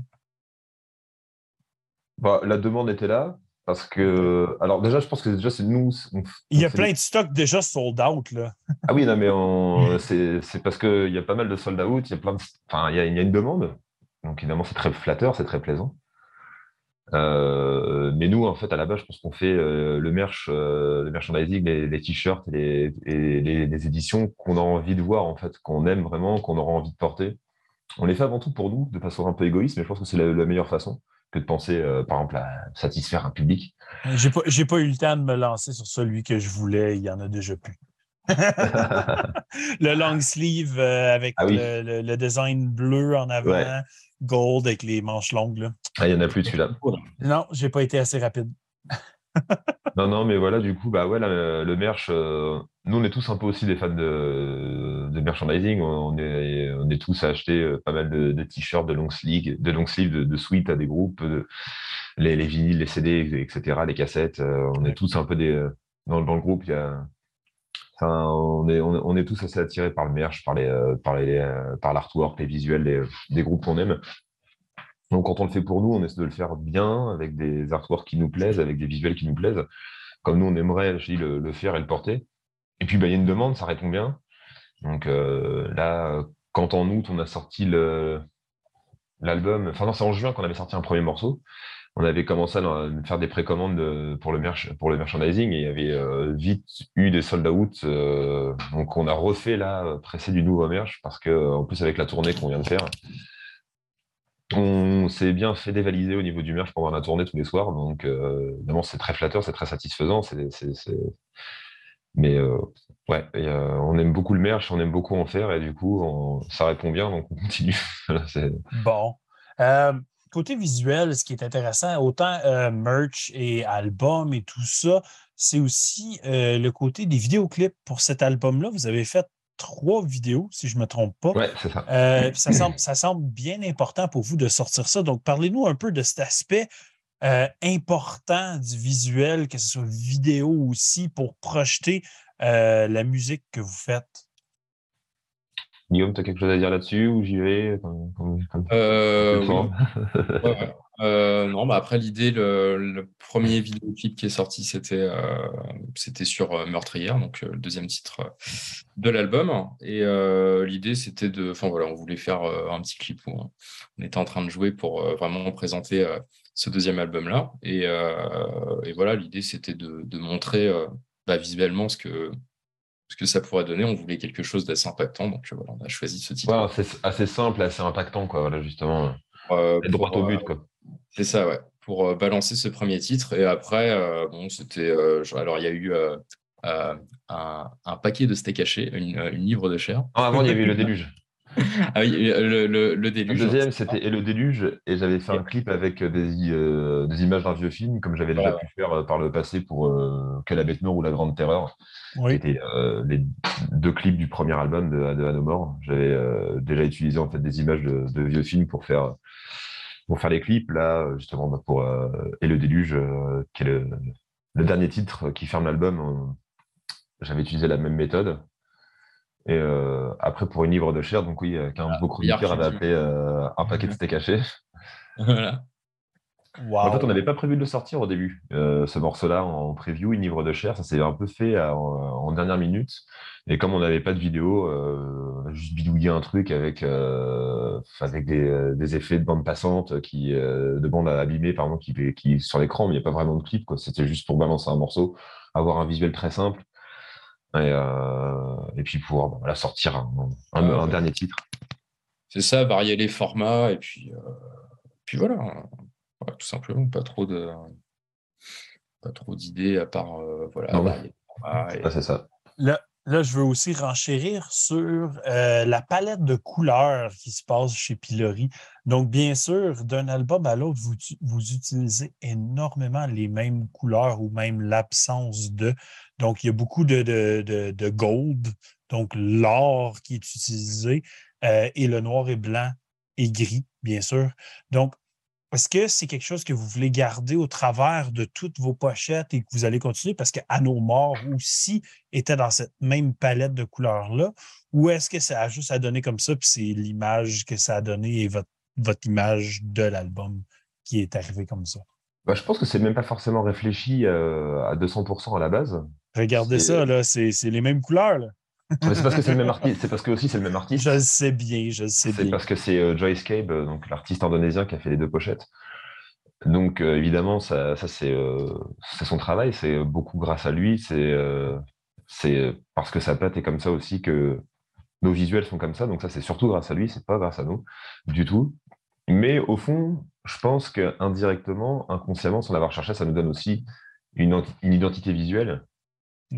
Bah, la demande était là. Parce que, alors déjà, je pense que déjà, c'est nous. il y a plein de stocks déjà sold out, là. ah oui, non, mais c'est parce qu'il y a pas mal de sold out, il y a plein de... Enfin, il y a, y a une demande. Donc, évidemment, c'est très flatteur, c'est très plaisant. Euh, mais nous, en fait, à la base, je pense qu'on fait euh, le merch, euh, le merchandising, les, les t-shirts et, les, les, éditions qu'on a envie de voir, en fait, qu'on aime vraiment, qu'on aura envie de porter. On les fait avant tout pour nous, de façon un peu égoïste, mais je pense que c'est la, meilleure façon que de penser, euh, par exemple, à satisfaire un public. J'ai pas, pas eu le temps de me lancer sur celui que je voulais, il y en a déjà plus. le long sleeve euh, avec ah le, design bleu en avant, gold avec les manches longues. Ah, il n'y en a plus celui-là. Non, j'ai pas été assez rapide. Non, non, mais voilà, du coup, bah ouais, le merch, euh, nous, on est tous un peu aussi des fans de, de merchandising. On est, on est tous à acheter euh, pas mal de, t-shirts, de long sleeve, de long sleeve, de, à des groupes, les, les, vinyles, les CD, etc., les cassettes. Euh, on est tous un peu des. Dans, dans le groupe, il y a. on, est, on, est tous assez attirés par le merch, par, les, par, les, par l'artwork, les visuels des groupes qu'on aime. Donc, quand on le fait pour nous, on essaie de le faire bien, avec des artworks qui nous plaisent, avec des visuels qui nous plaisent, comme nous, on aimerait le, faire et le porter. Et puis, bah, il y a une demande, ça répond bien. Donc euh, là, quand en août, on a sorti l'album, enfin non, c'est en juin qu'on avait sorti un premier morceau. On avait commencé à faire des précommandes pour le, merch, pour le merchandising et il y avait euh, vite eu des sold out. Euh, donc on a refait là, pressé du nouveau merch parce que en plus avec la tournée qu'on vient de faire, on s'est bien fait dévaliser au niveau du merch pendant la tournée tous les soirs. Donc, euh, évidemment, c'est très flatteur, c'est très satisfaisant. Mais euh, ouais, on aime beaucoup le merch, on aime beaucoup en faire et du coup, ça répond bien, donc on continue. bon. Euh, côté visuel, ce qui est intéressant, autant merch et album et tout ça, c'est aussi le côté des vidéoclips pour cet album-là. Vous avez fait trois vidéos, si je ne me trompe pas. Oui, c'est ça. Euh, ça, semble, bien important pour vous de sortir ça. Donc, parlez-nous un peu de cet aspect euh, important du visuel, que ce soit vidéo aussi, pour projeter euh, la musique que vous faites. Guillaume, tu as quelque chose à dire là-dessus ou j'y vais Euh, non, bah après l'idée, le, premier vidéoclip qui est sorti, c'était euh, c'était sur euh, Meurtrière, donc le deuxième titre de l'album. Et l'idée, c'était de, enfin voilà, on voulait faire un petit clip où on était en train de jouer pour vraiment présenter ce deuxième album-là. Et, voilà, l'idée, c'était de, montrer bah, visuellement ce que ce que ça pourrait donner. On voulait quelque chose d'assez impactant, donc voilà, on a choisi ce titre. c'est assez simple, assez impactant, quoi. Voilà, justement. Euh, droit au but, quoi. C'est ça, ouais. Pour euh, balancer ce premier titre. Et après, euh, bon, c'était. alors, il y a eu un, un, paquet de steak haché, une, une, livre de chair. Ah, avant, il y avait eu le déluge. ah oui, le, le, déluge. Le deuxième, c'était Et le déluge. Et j'avais fait un clip avec des, des images d'un vieux film, comme j'avais déjà pu faire par le passé pour Que la bête meurt ou La Grande Terreur. Oui. C'était les deux clips du premier album de, de Hanomore. J'avais déjà utilisé en fait des images de, de vieux films pour faire pour faire les clips, là, justement, bah, pour euh, Et le déluge, euh, qui est le, dernier titre qui ferme l'album, j'avais utilisé la même méthode. Et euh, après, pour une livre de chair, donc oui, qu'un ah, beau chroniqueur avait appelé un paquet de steak caché. voilà. En fait, on n'avait pas prévu de le sortir au début, ce morceau-là, en preview, une livre de chair. Ça s'est un peu fait en, dernière minute. Et comme on n'avait pas de vidéo, euh, juste bidouiller un truc avec, euh, avec des, des, effets de bande passante, qui, euh, de bande abîmée, pardon, qui, qui sur l'écran, mais il n'y a pas vraiment de clip. C'était juste pour balancer un morceau, avoir un visuel très simple. Et, euh, et puis pouvoir bah, voilà, sortir un, un, un dernier titre. C'est ça, varier les formats et puis, puis voilà, tout simplement. Pas trop de pas trop d'idées à part euh, voilà. Bah, ouais. ah, Ah, c'est ça. Là, là, je veux aussi renchérir sur euh, la palette de couleurs qui se passe chez Pilori. Donc, bien sûr, d'un album à l'autre, vous, vous utilisez énormément les mêmes couleurs ou même l'absence de. Donc, il y a beaucoup de, de, de- de gold, donc l'or qui est utilisé, euh, et le noir et blanc et gris, bien sûr. Donc, est-ce que c'est quelque chose que vous voulez garder au travers de toutes vos pochettes et que vous allez continuer? Parce que nos morts aussi était dans cette même palette de couleurs-là? Ou est-ce que ça a juste à donner comme ça, puis c'est l'image que ça a donné et votre, votre image de l'album qui est arrivée comme ça? Bah, je pense que c'est même pas forcément réfléchi euh, à 200% à la base. Regardez ça, là, c'est c'est les mêmes couleurs. Là. C'est parce que c'est le même artiste. C'est parce que aussi c'est le même artiste. Je sais bien, je sais C'est bien. parce que c'est euh, Joyce Cabe, euh, donc l'artiste indonésien qui a fait les deux pochettes. Donc euh, évidemment, ça, ça c'est euh, c'est son travail, c'est beaucoup grâce à lui. C'est c'est parce que sa patte est comme ça aussi que nos visuels sont comme ça. Donc ça, c'est surtout grâce à lui, c'est pas grâce à nous du tout. Mais au fond, je pense que indirectement, inconsciemment, sans l'avoir cherché, ça nous donne aussi une identité visuelle.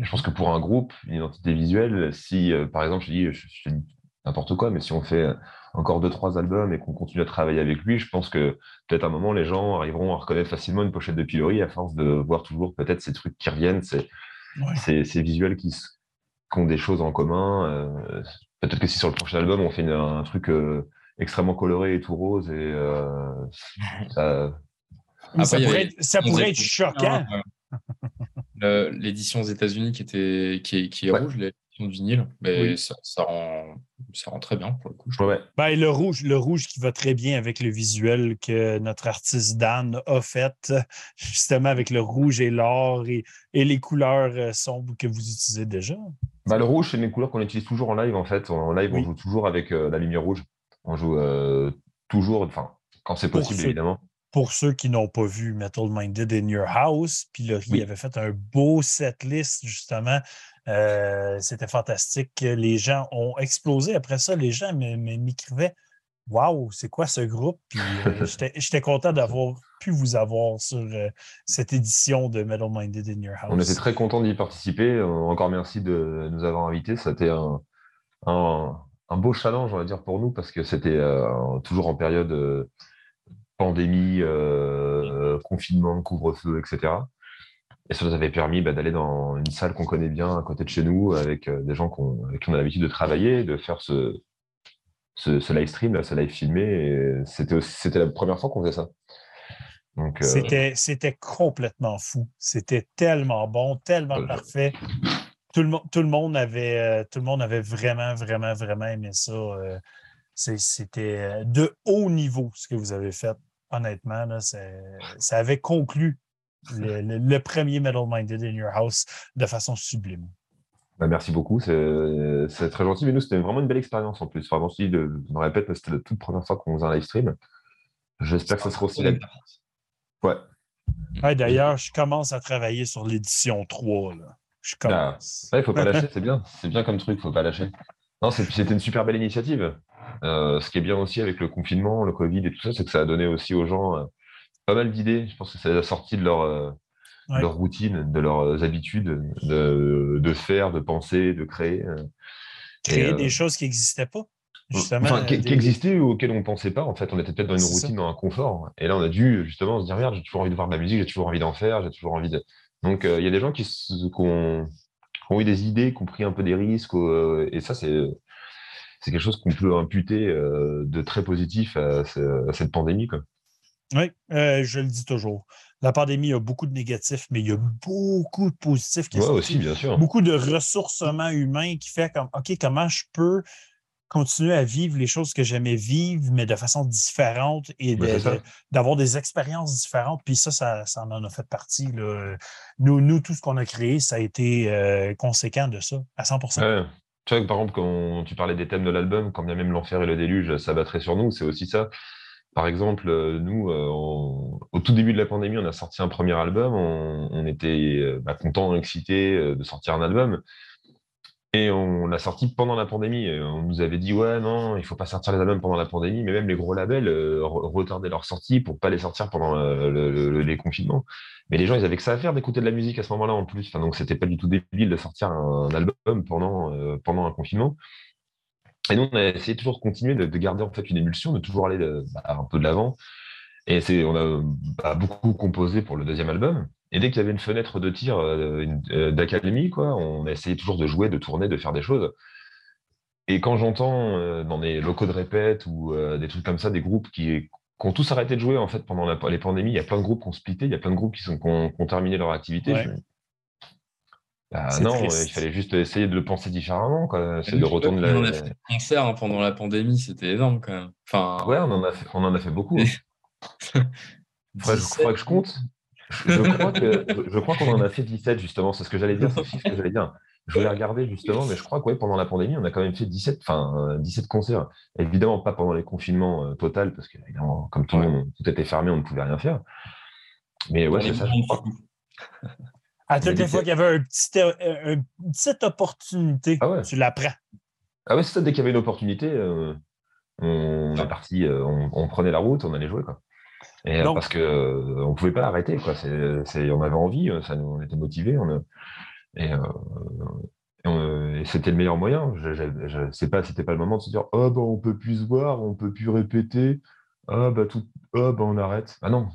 Je pense que pour un groupe, une identité visuelle, si euh, par exemple, je dis, je, je dis n'importe quoi, mais si on fait encore deux, trois albums et qu'on continue à travailler avec lui, je pense que peut-être à un moment, les gens arriveront à reconnaître facilement une pochette de Pilori à force de voir toujours peut-être ces trucs qui reviennent, ces, Ouais. ces, ces visuels qui, ont des choses en commun. euh, peut-être que si sur le prochain album, on fait une- un truc euh, extrêmement coloré et tout rose, et euh, ça, ça pourrait, être, ça pourrait être choquant. L'édition aux États-Unis qui était qui est, qui est Ouais. rouge, l'édition vinyle, mais Oui. ça, ça rend ça rend très bien pour le coup. je ouais. Ben, le rouge, le rouge qui va très bien avec le visuel que notre artiste Dan a fait, justement avec le rouge et l'or et, et les couleurs euh, sombres que vous utilisez déjà. Bah, le rouge, c'est une couleur qu'on utilise toujours en live, en fait. En live, Oui. on joue toujours avec euh, la lumière rouge. On joue euh, toujours, enfin, quand c'est possible, évidemment. Pour ceux qui n'ont pas vu Metal Minded in Your House, puis Laurie Oui. avait fait un beau setlist, justement. Euh, C'était fantastique. Les gens ont explosé. Après ça, les gens m'écrivaient Waouh, c'est quoi ce groupe? Puis euh, j'étais- content d'avoir pu vous avoir sur euh, cette édition de Metal Minded in Your House. On était très contents d'y participer. Encore merci de nous avoir invités. C'était un, un, un beau challenge, on va dire, pour nous, parce que c'était toujours en période pandémie, euh, confinement, couvre-feu, etc. Et ça nous avait permis bah, d'aller dans une salle qu'on connaît bien à côté de chez nous, avec euh, des gens avec qui on a l'habitude de travailler, de faire ce, ce, ce live stream, là, ce live filmé. C'était la première fois qu'on faisait ça. Euh, C'était, c'était complètement fou. C'était tellement bon, tellement Ouais. parfait. Tout le, tout, le monde avait, euh, tout le monde avait vraiment, vraiment, vraiment aimé ça. C'est- C'était de haut niveau ce que vous avez fait. Honnêtement, là, ça avait conclu le, le- le premier Metal Minded in Your House de façon sublime. Bah, merci beaucoup, c'est très gentil. Mais nous, c'était vraiment une belle expérience en plus. Vraiment, je, de- je me répète, c'était la toute première fois qu'on faisait un live stream. J'espère que ça sera aussi la. Ouais. Ouais, D'ailleurs, je commence à travailler sur l'édition 3. Là. Je commence. Ouais, faut pas lâcher, c'est bien. C'est bien comme truc, faut pas lâcher. Non, c'est- c'était une super belle initiative. Euh, ce qui est bien aussi avec le confinement, le Covid et tout ça, c'est que ça a donné aussi aux gens euh, pas mal d'idées. Je pense que ça les a sortis de leur, euh, de Ouais. leur routine, de leurs habitudes de, de faire, de penser, de créer. euh. Créer Et, des choses qui n'existaient pas. Justement, Enfin, qui, des- qui existaient ou auxquels on ne pensait pas. En fait, on était peut-être dans une ça. routine, dans un confort. Et là, on a dû justement se dire merde, j'ai toujours envie de voir de la musique, j'ai toujours envie d'en faire, j'ai toujours envie de. Donc, il y a des gens qui, ont, qui ont eu des idées, qui ont pris un peu des risques. et ça, c'est c'est quelque chose qu'on peut imputer euh, de très positif à, ce- à cette pandémie. Quoi. Oui, euh, je le dis toujours. La pandémie a beaucoup de négatifs, mais il y a beaucoup de positifs qui Ouais, sont aussi, bien sûr. beaucoup de ressourcement humain qui fait comme OK, comment je peux continuer à vivre les choses que j'aimais vivre, mais de façon différente et de- d'avoir des expériences différentes. Puis ça, ça, ça en a fait partie. là. Nous, nous, tout ce qu'on a créé, ça a été euh, conséquent de ça, à 100 Ouais. Tu vois, par exemple, quand tu parlais des thèmes de l'album, quand bien même l'enfer et le déluge s'abattraient sur nous, c'est aussi ça. Par exemple, euh, nous, euh, au tout début de la pandémie, on a sorti un premier album. On, était euh, bah, contents, excités euh, de sortir un album. Et on l'a sorti pendant la pandémie. On nous avait dit, ouais, non, il faut pas sortir les albums pendant la pandémie, mais même les gros labels euh, retardaient leur sortie pour pas les sortir pendant euh, les confinements. Mais les gens, ils avaient que ça à faire d'écouter de la musique à ce moment-là en plus. Enfin, donc, c'était pas du tout débile de sortir un, album pendant, euh, pendant un confinement. Et nous, on a essayé toujours de continuer de, garder en fait une émulsion, de toujours aller bah, un peu de l'avant. Et on a bah, beaucoup composé pour le deuxième album. Et dès qu'il y avait une fenêtre de tir euh, euh, d'académie, quoi, on a essayé toujours de jouer, de tourner, de faire des choses. Et quand j'entends euh, dans des locaux de répète ou des trucs comme ça, des groupes qui, ont tous arrêté de jouer en fait pendant les pandémies, il y a plein de groupes qui ont splitté, il y a plein de groupes qui, sont, ont, terminé leur activité. Bah, non, il fallait juste essayer de le penser différemment. C'est de retourner la... On a fait des concerts hein, pendant la pandémie, c'était énorme quand même. Enfin... Ouais, on en a fait, on en a fait beaucoup. Il faudrait, que je compte. Je, crois qu'on en a fait 17, justement. C'est ce que j'allais dire, c'est ce que j'allais dire. Je voulais regarder, justement, mais je crois que pendant la pandémie, on a quand même fait 17, enfin, 17 concerts. Évidemment, pas pendant les confinements euh, total, parce que, comme tout le monde, tout était fermé, on ne pouvait rien faire. Mais ouais, c'est ça, je crois. À toutes les fois qu'il y avait euh, une petite opportunité, ah tu la prends. Ah ouais, c'est ça, dès qu'il y avait une opportunité, euh, on est parti, on, on, prenait la route, on allait jouer. Quoi. Et, euh, parce qu'on euh, ne pouvait pas arrêter. Quoi. on avait envie, euh, ça, on était motivés. On, et, c'était le meilleur moyen. Je ne sais pas, c'était pas le moment de se dire oh, bah, on peut plus se voir, on peut plus répéter. Bah, tout, oh, on arrête. Ah non.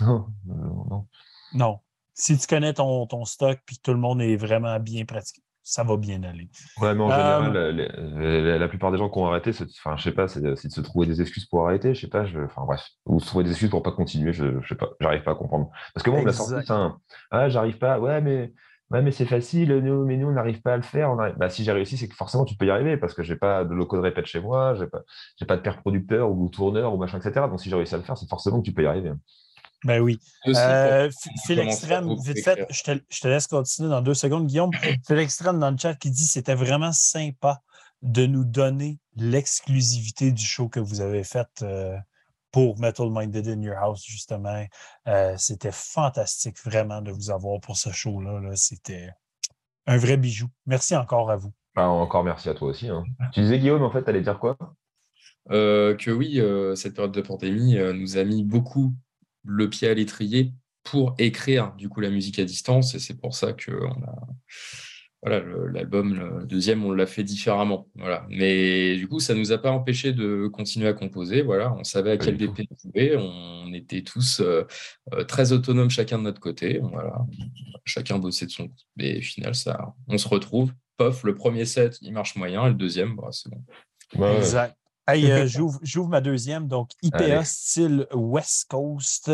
non, non. Si tu connais ton, ton stock puis tout le monde est vraiment bien pratiqué, ça va bien aller. Ouais, mais en général, euh, la, plupart des gens qui ont arrêté, enfin, je sais pas, c'est de se trouver des excuses pour arrêter, je sais pas, je, enfin bref, ou se trouver des excuses pour pas continuer, je, je sais pas, j'arrive pas à comprendre. Parce que moi, on m'a sorti ça, ah, j'arrive pas, ouais, mais, ouais, mais c'est facile, nous, mais nous, on n'arrive pas à le faire. Bah, si j'ai réussi, c'est que forcément, tu peux y arriver, parce que j'ai pas de locaux de répète chez moi, j'ai pas, pas de père producteur ou tourneur ou machin, etc. Donc, si j'ai réussi à le faire, c'est forcément que tu peux y arriver. Ben oui. Euh, Phil Extrême, vite fait, je te, laisse continuer dans deux secondes, Guillaume. Phil Extrême dans le chat qui dit c'était vraiment sympa de nous donner l'exclusivité du show que vous avez fait euh, pour Metal Minded in Your House, justement. Euh, c'était fantastique, vraiment, de vous avoir pour ce show-là. -là, c'était un vrai bijou. Merci encore à vous. Ah, encore merci à toi aussi. Hein. Tu disais, Guillaume, en fait, tu allais dire quoi? Que oui, cette période de pandémie nous a mis beaucoup le pied à l'étrier pour écrire du coup la musique à distance. Et c'est pour ça que on a voilà l'album le deuxième on l'a fait différemment. Voilà. Mais du coup ça nous a pas empêché de continuer à composer. Voilà. On savait à quel DP jouer on était tous euh, euh, très autonomes chacun de notre côté. Voilà. Chacun bossait de son mais au final ça on se retrouve. Pof le premier set il marche moyen. Et le deuxième bah, c'est bon. Exact Hey, euh, j'ouvre ma deuxième, donc IPA style West Coast.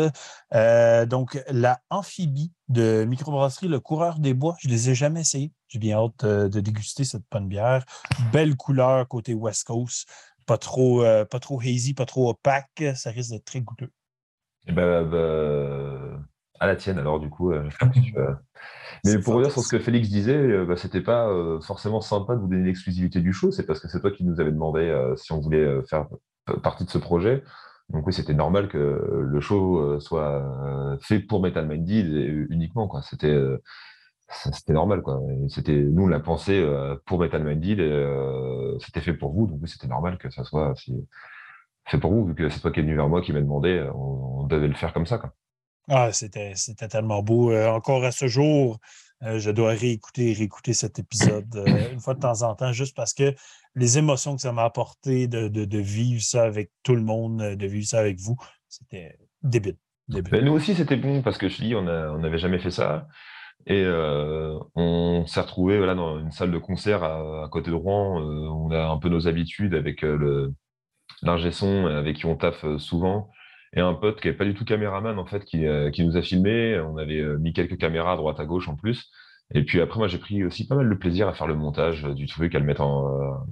Euh, donc, la amphibie de microbrasserie Le Coureur des Bois. Je ne les ai jamais essayés. J'ai bien hâte euh, de déguster cette bonne bière. Belle couleur côté West Coast. Pas trop, pas trop hazy, pas trop opaque. Ça risque d'être très goûteux. Eh ben, bah, à la tienne, alors, du coup. Mais pour revenir sur ce que Félix disait, euh, bah, c'était pas euh, forcément sympa de vous donner l'exclusivité du show, c'est parce que c'est toi qui nous avais demandé euh, si on voulait faire partie de ce projet. Donc oui, c'était normal que le show soit fait pour Metal Minded uniquement. Quoi. C'était, c'était normal. Quoi. c'était, nous, on l'a pensé pour Metal Minded, c'était fait pour vous, donc oui, c'était normal que ça soit fait pour vous, vu que c'est toi qui es venu vers moi, qui m'a demandé, on, devait le faire comme ça. Quoi. Ah, c'était, tellement beau. Euh, encore à ce jour, euh, je dois réécouter réécouter cet épisode euh, une fois de temps en temps, juste parce que les émotions que ça m'a apporté de, vivre ça avec tout le monde, de vivre ça avec vous, c'était débile. Ben, nous aussi, c'était bon parce que je dis, on n'avait jamais fait ça. Et on s'est retrouvé voilà, dans une salle de concert à, côté de Rouen. on a un peu nos habitudes avec le l'ingé son avec qui on taffe souvent et un pote qui n'est pas du tout caméraman, en fait, qui, euh, qui nous a filmé. On avait euh, mis quelques caméras à droite à gauche en plus. Et puis après, moi, j'ai pris aussi pas mal de plaisir à faire le montage euh, du truc, à le mettre en.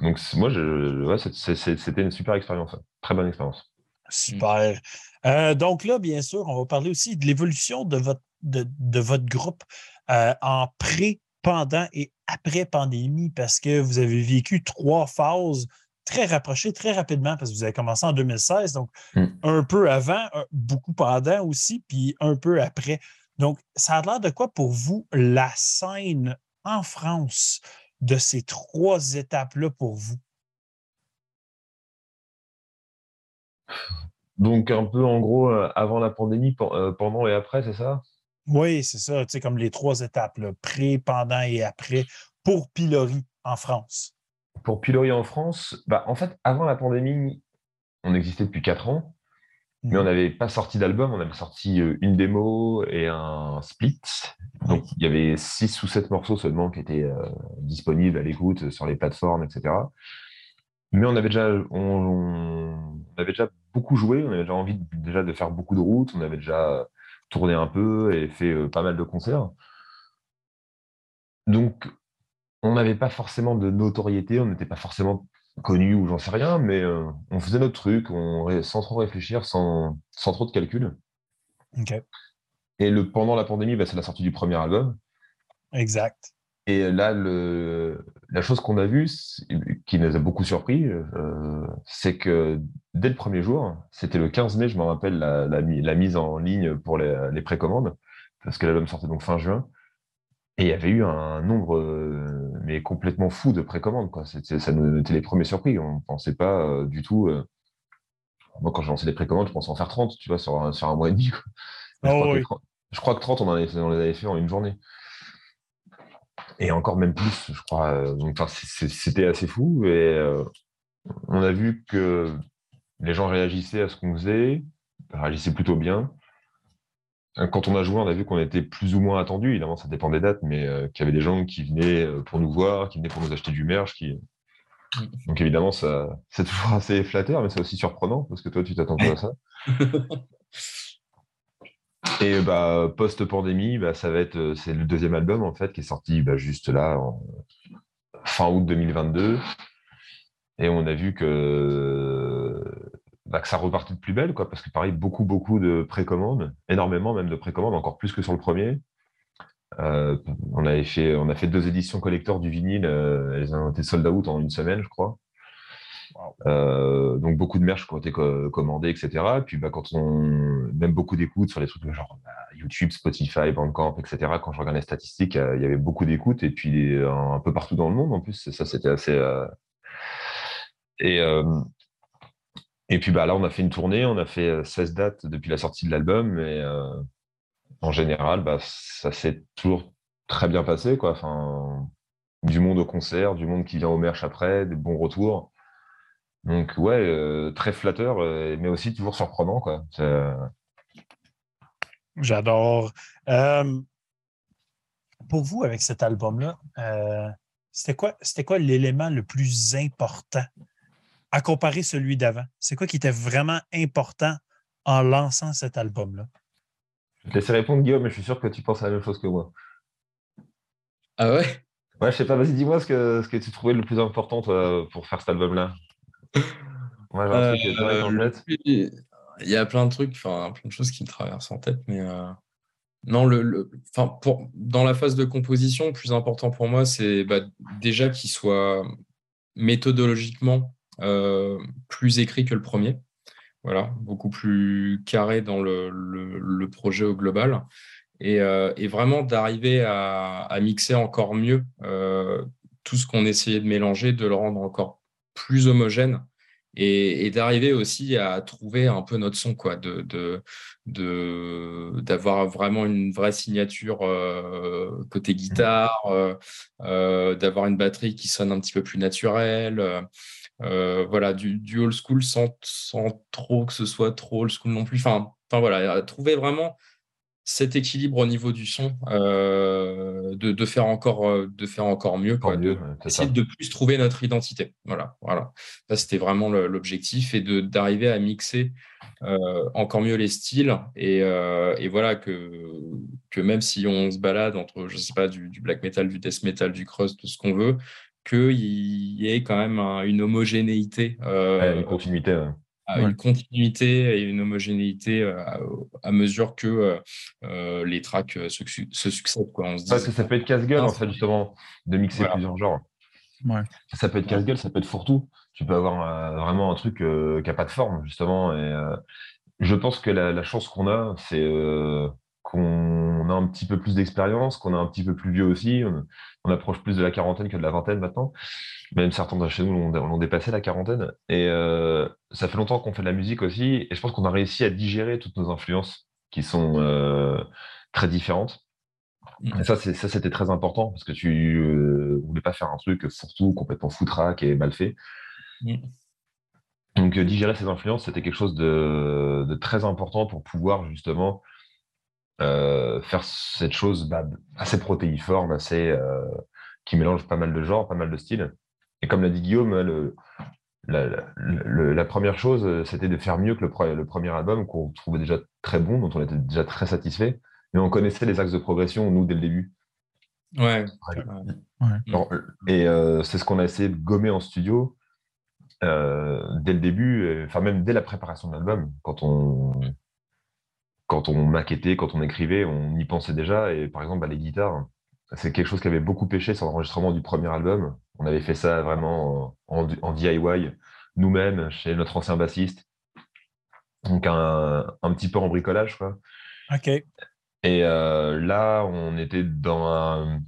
Donc, moi, c'était une super expérience. Très bonne expérience. Super. donc là, bien sûr, on va parler aussi de l'évolution de votre, de, de, votre groupe en pré, pendant et après pandémie, parce que vous avez vécu trois phases très rapproché très rapidement parce que vous avez commencé en 2016, donc hmm. un peu avant, beaucoup pendant aussi, puis un peu après. Donc, ça a l'air de quoi pour vous la scène en France de ces trois étapes-là pour vous? Donc, un peu en gros, euh, avant la pandémie, euh, pendant et après, c'est ça? Oui, c'est ça. Tu sais, comme les trois étapes, pré, pendant et après, pour Pilori en France. Pour Pilori en France, bah, en fait, avant la pandémie, on existait depuis quatre ans, mais on mmh. n'avait pas sorti d'album. On avait sorti euh, une démo et un split. Donc, il y avait six ou sept morceaux seulement qui étaient disponibles à l'écoute sur les plateformes, etc. Mais on avait déjà, on, avait déjà beaucoup joué, on avait déjà envie de, déjà de faire beaucoup de routes, on avait déjà tourné un peu et fait euh, pas mal de concerts. Donc, on n'avait pas forcément de notoriété, on n'était pas forcément connu ou j'en sais rien, mais euh, on faisait notre truc on, sans trop réfléchir, sans, sans trop de calcul. Et le, pendant la pandémie, bah, c'est la sortie du premier album. Exact. Et là, le, la chose qu'on a vue, qui nous a beaucoup surpris, euh, c'est que dès le premier jour, c'était le 15 mai, je me rappelle, la, la, mise en ligne pour les, les précommandes, parce que l'album sortait donc fin juin. Et il y avait eu un nombre euh, mais complètement fou de précommandes. Quoi. ça nous était les premiers surpris. On ne pensait pas euh, du tout. Moi, quand j'ai lancé les précommandes, je pensais en faire 30, tu vois, sur un, sur un mois et demi. Oh je, crois que 30, on, en avait, on les avait fait en une journée et encore même plus, je crois. Euh, donc, c'était assez fou. Et euh, on a vu que les gens réagissaient à ce qu'on faisait, réagissaient plutôt bien. Quand on a joué, on a vu qu'on était plus ou moins attendu. Évidemment, ça dépend des dates, mais euh, qu'il y avait des gens qui venaient pour nous voir, qui venaient pour nous acheter du merch. Qui... Donc évidemment, ça, c'est toujours assez flatteur, mais c'est aussi surprenant parce que toi, tu t'attends pas à ça. Et bah, post-pandémie, bah, ça va être, euh, c'est le deuxième album en fait qui est sorti bah, juste là, en fin août 2022. Et on a vu que, bah, que ça repartait de plus belle, quoi, parce que pareil, beaucoup, beaucoup de précommandes, énormément même de précommandes, encore plus que sur le premier. Euh, on, avait fait, on a fait deux éditions collector du vinyle, euh, elles ont été sold out en une semaine, je crois. Euh, donc beaucoup de merch qui ont été commandés, etc. Et puis bah, quand on même beaucoup d'écoutes sur les trucs genre bah, YouTube, Spotify, Bandcamp, etc. Quand je regarde les statistiques, euh, il y avait beaucoup d'écoutes et puis un, peu partout dans le monde en plus. Ça, c'était assez. Et et puis bah là, on a fait une tournée, on a fait 16 dates depuis la sortie de l'album et en général, bah, ça s'est toujours très bien passé du monde au concert, du monde qui vient au merch après, des bons retours. Donc ouais, euh, très flatteur, euh, mais aussi toujours surprenant. Euh, J'adore. pour vous, avec cet album-là, c'était quoi, quoi l'élément le plus important à comparer celui d'avant? C'est quoi qui était vraiment important en lançant cet album-là? Je vais te laisser répondre, Guillaume, mais je suis sûr que tu penses à la même chose que moi. Ah ouais? Ouais, je sais pas, vas-y, dis-moi ce que, ce que tu trouvais le plus important pour faire cet album-là. Euh, il y a plein de trucs, enfin plein de choses qui me traversent en tête, mais euh, non, le, pour, dans la phase de composition, le plus important pour moi, c'est bah, déjà qu'il soit méthodologiquement plus écrit que le premier. Voilà, beaucoup plus carré dans le, projet au global. Et, vraiment d'arriver à, à, mixer encore mieux tout ce qu'on essayait de mélanger, de le rendre encore plus homogène et, d'arriver aussi à trouver un peu notre son, quoi, de, de, d'avoir vraiment une vraie signature euh, côté guitare, euh, euh, d'avoir une batterie qui sonne un petit peu plus naturelle. Voilà, du, du old school sans, sans trop que ce soit trop old school non plus. Enfin, enfin voilà, trouver vraiment cet équilibre au niveau du son, euh, de, faire encore, euh, de faire encore mieux, quoi, de, essayer de plus trouver notre identité. Voilà, voilà. Ça, c'était vraiment l'objectif et d'arriver à mixer euh, encore mieux les styles et, voilà que, que même si on se balade entre, je sais pas, du, black metal, du death metal, du crust, tout ce qu'on veut, qu'il y ait quand même une homogénéité. une continuité une continuité et une homogénéité euh, à, mesure que euh, euh, les tracks se, succèdent. Quoi. On se Parce que ça peut être casse-gueule, en fait, justement, de mixer plusieurs genres. Ça peut être casse-gueule, ça peut être fourre-tout. Tu peux avoir vraiment un truc qui n'a pas de forme, justement. Et je pense que la, chance qu'on a, c'est qu'on a un petit peu plus d'expérience, qu'on est un petit peu plus vieux aussi. On, approche plus de la quarantaine que de la vingtaine maintenant. Même certains de chez nous l'ont dépassé la quarantaine. Et euh, ça fait longtemps qu'on fait de la musique aussi. Et je pense qu'on a réussi à digérer toutes nos influences qui sont euh, très différentes. Et ça, ça c'était très important parce que tu ne voulais pas faire un truc surtout complètement foutraque et mal fait. Donc, digérer ces influences, c'était quelque chose de, de, très important pour pouvoir justement euh, faire cette chose bah, assez protéiforme, assez, euh, qui mélange pas mal de genres, pas mal de styles. Et comme l'a dit Guillaume, le, la, première chose, c'était de faire mieux que le, le premier album qu'on trouvait déjà très bon, dont on était déjà très satisfait. Mais on connaissait les axes de progression, nous, dès le début. Ouais. et euh, c'est ce qu'on a essayé de gommer en studio dès le début, enfin même dès la préparation de l'album, quand on, quand on maquettait, quand on écrivait, on y pensait déjà. Et par exemple, bah, les guitares, c'est quelque chose qui avait beaucoup pêché sur l'enregistrement du premier album. On avait fait ça vraiment en, DIY, nous-mêmes, chez notre ancien bassiste. Donc un, petit peu en bricolage, quoi. OK. Et euh, là, on était dans un,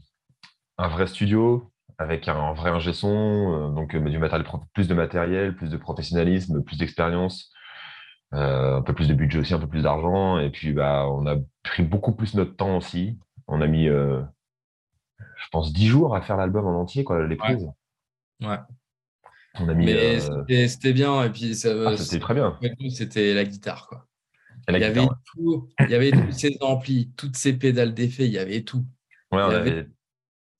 vrai studio avec un, vrai ingé son, euh, donc du matériel, plus de matériel, plus de professionnalisme, plus d'expérience. Euh, un peu plus de budget aussi, un peu plus d'argent. Et puis, bah, on a pris beaucoup plus notre temps aussi. On a mis, euh, je pense, 10 jours à faire l'album en entier, quoi, les prises. Ouais. On a mis, Mais euh, c'était bien. Et puis, ça, ah, c'était très bien. C'était la guitare, quoi. il, y avait tout, il y avait tous ces amplis, toutes ces pédales d'effet, il y avait tout. Ouais, on avait...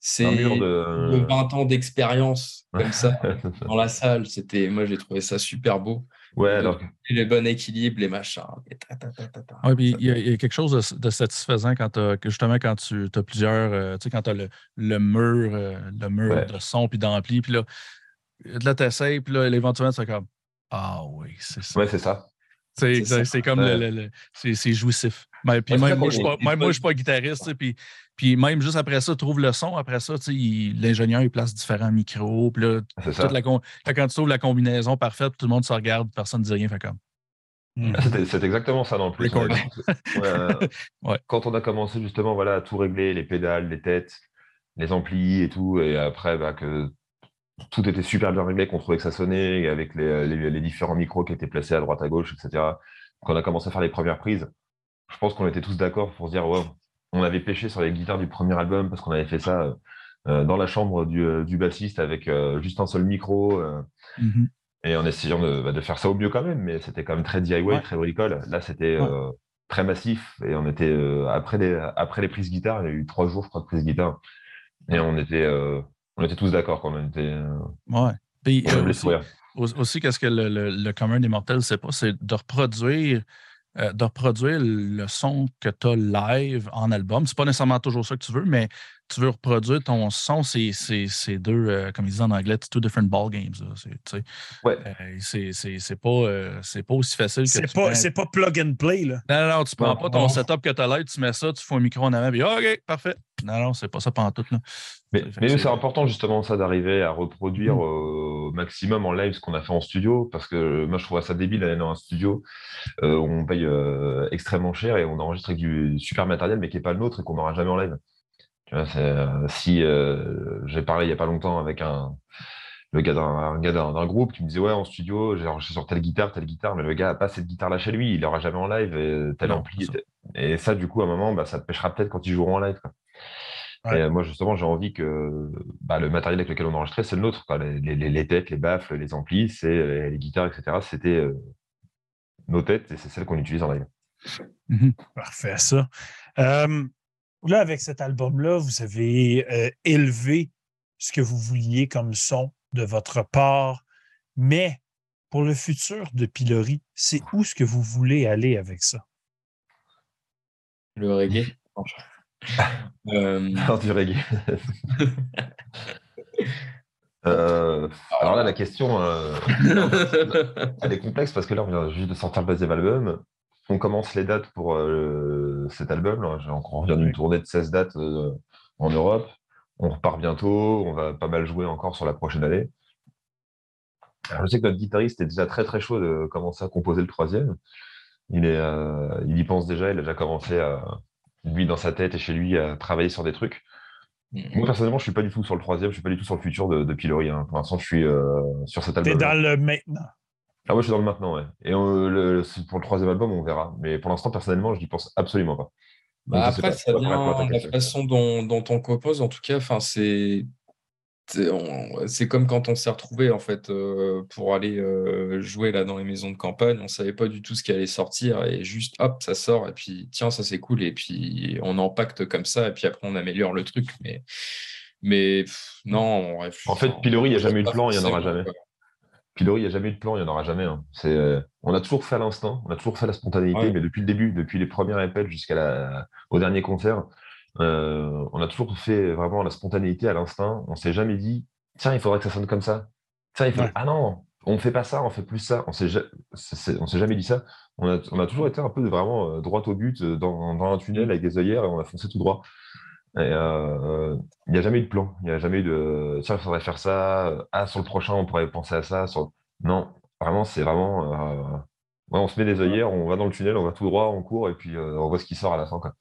C'est de... 20 ans d'expérience comme ça dans la salle. C'était, moi, j'ai trouvé ça super beau. Ouais, alors. Le bon équilibre, les machins. Oui, puis il y, a quelque chose de, satisfaisant quand as, justement quand tu as plusieurs, euh, tu sais, quand tu as le, le, mur, euh, le mur de son puis d'ampli, puis là, là tu essaies, puis là, éventuellement, c'est comme Ah oui, c'est ça. Ouais, c'est ça. C'est comme le, c'est jouissif. Mais, puis même, moi, je ne suis pas guitariste, puis puis même juste après ça, trouve le son. Après ça, l'ingénieur, il place différents micros. Puis là, quand tu trouves la combinaison parfaite, tout le monde se regarde, personne ne dit rien. Fait comme. Hmm. Ah, c'est exactement ça le plus. Quand on a commencé justement voilà, à tout régler, les pédales, les têtes, les amplis et tout, et après bah, que tout était super bien réglé, qu'on trouvait que ça sonnait, avec les, les, différents micros qui étaient placés à droite, à gauche, etc. Quand on a commencé à faire les premières prises, je pense qu'on était tous d'accord pour se dire, ouais, on avait pêché sur les guitares du premier album parce qu'on avait fait ça euh, dans la chambre du, euh, bassiste avec euh, juste un seul micro. Mm-hmm. Et en essayant bah, de, faire ça au mieux quand même, mais c'était quand même très DIY, très bricole. Là, c'était très massif et on était après, les, après les prises guitare, il y a eu trois jours, je crois, de prises guitare. Et on était, on était tous d'accord quand était. ouais. aussi, qu'est-ce que le, le, le commun des mortels, c'est pas, c'est de reproduire euh, de reproduire le son que tu as live en album. C'est pas nécessairement toujours ça que tu veux, mais tu veux reproduire ton son, c'est deux, euh, comme ils disent en anglais, two different ball games. Ouais. Euh, c'est pas, pas aussi facile que C'est pas, pas plug and play. Là. Non, non, non, tu prends pas ton setup que tu as live, tu mets ça, tu fais un micro en avant, puis OK, parfait. Non, non, c'est pas ça pendant tout. Là. Mais, c'est important justement ça d'arriver à reproduire mm. au maximum en live ce qu'on a fait en studio, parce que moi je trouve ça débile d'aller dans un studio où on paye extrêmement cher et on enregistre avec du super matériel mais qui n'est pas le nôtre et qu'on n'aura jamais en live. Euh, si euh, j'ai parlé il n'y a pas longtemps avec un, le gars d'un groupe qui me disait ouais en studio j'ai enregistré sur telle guitare telle guitare mais le gars n'a pas cette guitare là chez lui il l'aura jamais en live et tel ampli et ça du coup à un moment bah, ça te pêchera peut-être quand ils joueront en live et moi justement j'ai envie que bah, le matériel avec lequel on enregistrait c'est le nôtre Les, les, les, têtes les baffles les amplis c'est les guitares etc c'était euh, nos têtes et c'est celles qu'on utilise en live. Mmh parfait ça Là, avec cet album-là, vous avez euh, élevé ce que vous vouliez comme son de votre part, mais pour le futur de Pilori, c'est où ce que vous voulez aller avec ça? Le reggae. euh... du reggae. Euh, alors là, la question, euh, elle est complexe parce que là, on vient juste de sortir le deuxième album on commence les dates pour euh, cet album. On vient d'une tournée de 16 dates euh, en Europe. On repart bientôt. On va pas mal jouer encore sur la prochaine année. je sais que notre guitariste est déjà très très chaud de commencer à composer le troisième. Il, est, euh, il y pense déjà. Il a déjà commencé à, lui dans sa tête et chez lui à travailler sur des trucs. Mm. Moi, personnellement, je suis pas du tout sur le troisième, je suis pas du tout sur le futur de, de Pilori. hein. Pour l'instant, je suis euh, sur cet T'es album. dans le maintenant. Ah, moi, je suis dans le maintenant, ouais. Et le- pour le troisième album, on verra. Mais pour l'instant, personnellement, je n'y pense absolument pas. Bah, après, pas, ça vient la façon dont, dont on compose, en tout cas, c'est c'est comme quand on s'est retrouvé en fait euh, pour aller euh, jouer là dans les maisons de campagne, on savait pas du tout ce qui allait sortir et juste hop, ça sort et puis tiens, ça c'est cool et puis on empacte comme ça et puis après on améliore le truc. Mais mais pff, non, on réfléchit. En fait, Pilori, il n'y a jamais eu de plan, il n'y en aura jamais. quoi. Pilori, il n'y a jamais eu de plan, il n'y en aura jamais. hein. Euh, on a toujours fait à l'instant, on a toujours fait la spontanéité, Ouais. mais depuis le début, depuis les premières répètes jusqu'à la, au dernier concert, euh, on a toujours fait vraiment la spontanéité à l'instinct. On s'est jamais dit, tiens, il faudrait que ça sonne comme ça. Tiens, il faut... Ouais. Ah non, on fait pas ça, on fait plus ça. On s'est, ja- on s'est jamais dit ça. On a, on a toujours été un peu vraiment euh, droit au but, dans, dans un tunnel avec des œillères et on a foncé tout droit. Et, euh, il n'y a jamais eu de plan. Il n'y a jamais eu de tiens, il faudrait faire ça. Ah, sur le prochain, on pourrait penser à ça. Sur... Non, vraiment, c'est vraiment. euh, ouais, on se met des œillères, on va dans le tunnel, on va tout droit, on court et puis euh, on voit ce qui sort à la fin. Quoi.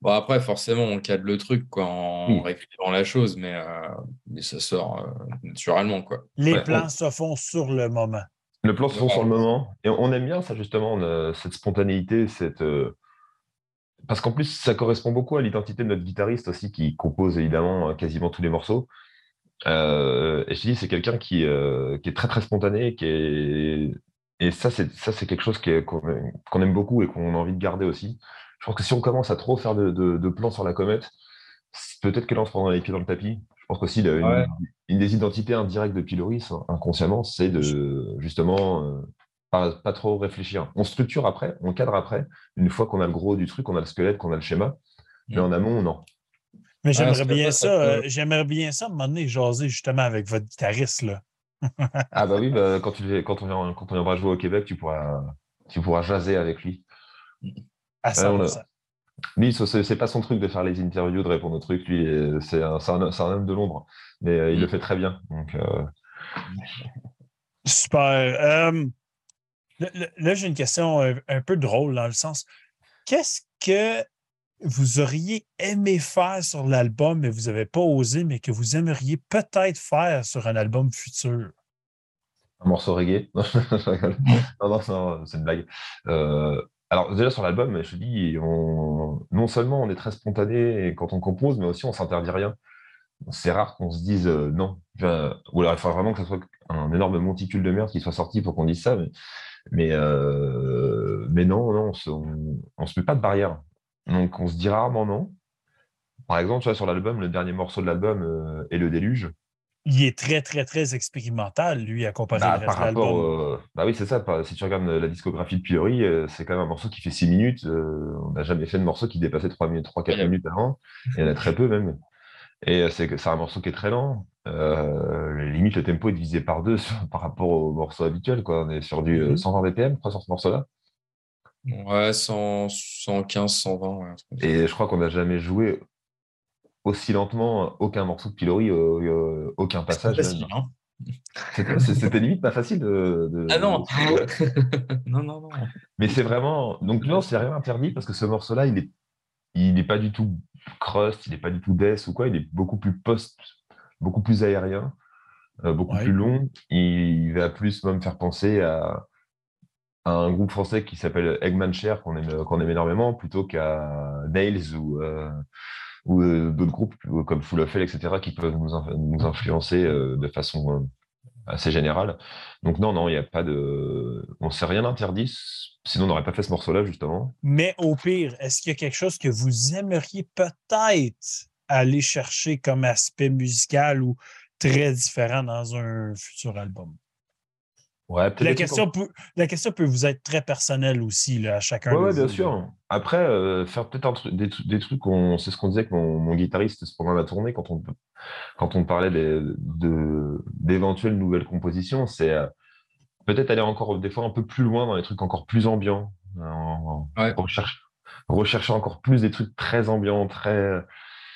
Bon, après, forcément, on cadre le truc quoi, en Oui. réécrivant la chose, mais, euh, mais ça sort euh, naturellement. Quoi. Les Ouais, plans on- se font sur le moment. Le plan se font sur le moment. Et on aime bien ça, justement, cette spontanéité, cette. Parce qu'en plus, ça correspond beaucoup à l'identité de notre guitariste aussi, qui compose évidemment euh, quasiment tous les morceaux. Euh, et je te dis, c'est quelqu'un qui, euh, qui est très très spontané, qui est... et ça, c'est ça, c'est quelque chose qu'on aime beaucoup et qu'on a envie de garder aussi. Je pense que si on commence à trop faire de, de- de plans sur la comète, peut-être que là, on se prendra les pieds dans le tapis. Je pense qu'aussi, une, Ouais. une des identités indirectes de Pilori, ça, inconsciemment, c'est de justement euh, pas, pas trop réfléchir. On structure après, on cadre après, une fois qu'on a le gros du truc, on a le squelette, qu'on a le schéma. Mais Mm. en amont, non. Mais Ouais, j'aimerais bien ça, ça euh, j'aimerais bien ça, à un moment donné, jaser justement avec votre guitariste, là. Ah bah oui, bah, quand, tu, quand, on vient- quand on viendra jouer au Québec, tu pourras, tu pourras jaser avec lui. À Ouais, on a- 100%. Lui, ce- c'est pas son truc de faire les interviews, de répondre aux trucs. Lui, euh, c'est un, homme de l'ombre, mais euh, il Mm. le fait très bien. Donc, euh, Super. Euh, là, j'ai une question un, un peu drôle dans le sens. Qu'est-ce que vous auriez aimé faire sur l'album, mais vous n'avez pas osé, mais que vous aimeriez peut-être faire sur un album futur? un morceau reggae? Non, non, c'est une blague. Euh, alors, déjà sur l'album, je te dis, on, non seulement on est très spontané quand on compose, mais aussi on s'interdit rien. C'est rare qu'on se dise euh, non. Ou alors il faut vraiment que ce soit un énorme monticule de merde qui soit sorti pour qu'on dise ça. Mais, euh, mais non, non, on on se met pas de barrière. Donc on se dit rarement non. Par exemple, tu vois, sur l'album, le dernier morceau de l'album euh, est Le Déluge. Il est très, très, très expérimental, lui, à comparer Bah, le reste par de rapport, bah oui, c'est ça. par- Si tu regardes la discographie de Pilori, euh, c'est quand même un morceau qui fait 6 minutes. euh, on n'a jamais fait de morceau qui dépassait 3 minutes, 3-4 Ouais. minutes avant. Il y en a très peu même. Et euh, c'est un morceau qui est très lent. Euh, limite, le tempo est divisé par deux sur- par rapport au morceau habituel. Quoi. On est sur du euh, Mhm. 120 BPM, crois, sur ce morceau-là. Ouais, 100, 115, 120. ouais. Et je crois qu'on n'a jamais joué aussi lentement aucun morceau de Pilori, euh, euh, aucun passage. Hein. C'était c'était limite pas facile de. de- Ah non de- Non, non, non. Mais c'est vraiment. Donc, non, c'est rien interdit parce que ce morceau-là, il est, il n'est pas du tout crust, il n'est pas du tout death ou quoi, il est beaucoup plus post, beaucoup plus aérien, euh, beaucoup Ouais. plus long. Il va plus même faire penser à, à un groupe français qui s'appelle Eggman Share, qu'on aime, qu'on aime énormément, plutôt qu'à Nails ou, euh, ou euh, d'autres groupes comme Full of Hell, etc., qui peuvent nous, in- nous influencer de façon assez générale. Donc non, non, il n'y a pas de... On ne s'est rien interdit, sinon on n'aurait pas fait ce morceau-là, justement. Mais au pire, est-ce qu'il y a quelque chose que vous aimeriez peut-être aller chercher comme aspect musical ou très différent dans un futur album? Ouais, La question, peut, la question peut vous être très personnelle aussi, là, à chacun. Ouais, bien sûr. Après, euh, faire peut-être des, des trucs, on- c'est ce qu'on disait avec mon, mon guitariste pendant la tournée, quand on, quand on parlait de- d'éventuelles nouvelles compositions, c'est euh, peut-être aller encore des fois un peu plus loin dans les trucs encore plus ambiants, en- Ouais. recherche- rechercher encore plus des trucs très ambiants, très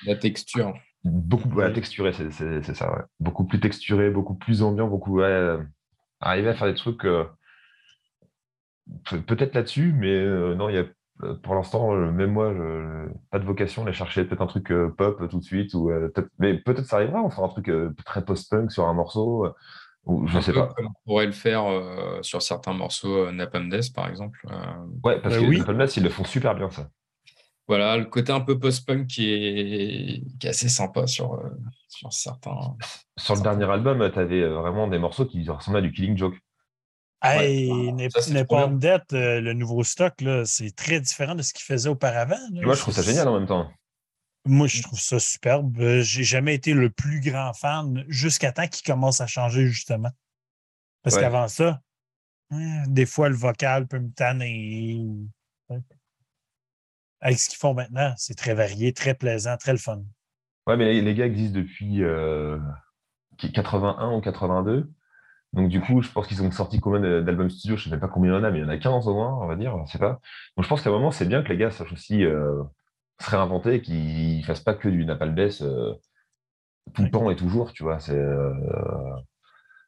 La texture. beaucoup Ouais. texturés, c'est ça, ouais. beaucoup plus texturés, beaucoup plus ambiants, beaucoup ouais, euh, arriver à faire des trucs euh, pe- peut-être là-dessus, mais euh, non, il y a pour l'instant, même moi, je, pas de vocation à aller chercher peut-être un truc pop tout de suite. Ou, mais peut-être ça arrivera, on fera un truc très post-punk sur un morceau. ou je sais pas. on pourrait le faire sur certains morceaux Napalm Death, par exemple. Ouais, parce que oui. Napalm Death, ils le font super bien, ça. Voilà, le côté un peu post-punk qui est, qui est assez sympa sur, sur certains. Sur le dernier album, tu avais vraiment des morceaux qui ressemblaient à du Killing Joke. Hey, n'est pas dette, le nouveau stock, c'est très différent de ce qu'il faisait auparavant. Moi, je trouve ça génial en même temps. Moi, je trouve ça superbe. Euh, j'ai jamais été le plus grand fan jusqu'à temps qu'il commence à changer, justement. Parce qu'avant ça, hein, des fois, le vocal peut me tanner. Avec ce qu'ils font maintenant, c'est très varié, très plaisant, très le fun. Ouais, mais les, gars existent depuis 81 euh, ou 82. Donc, du coup, je pense qu'ils ont sorti combien d'albums studio? Je ne sais pas combien il y en a, mais il y en a 15 au moins, on va dire. Je sais pas. Donc, je pense qu'à un moment, c'est bien que les gars sachent aussi euh, se réinventer et qu'ils ne fassent pas que du Napalm Death euh, tout le temps et toujours, tu vois. C'est, euh,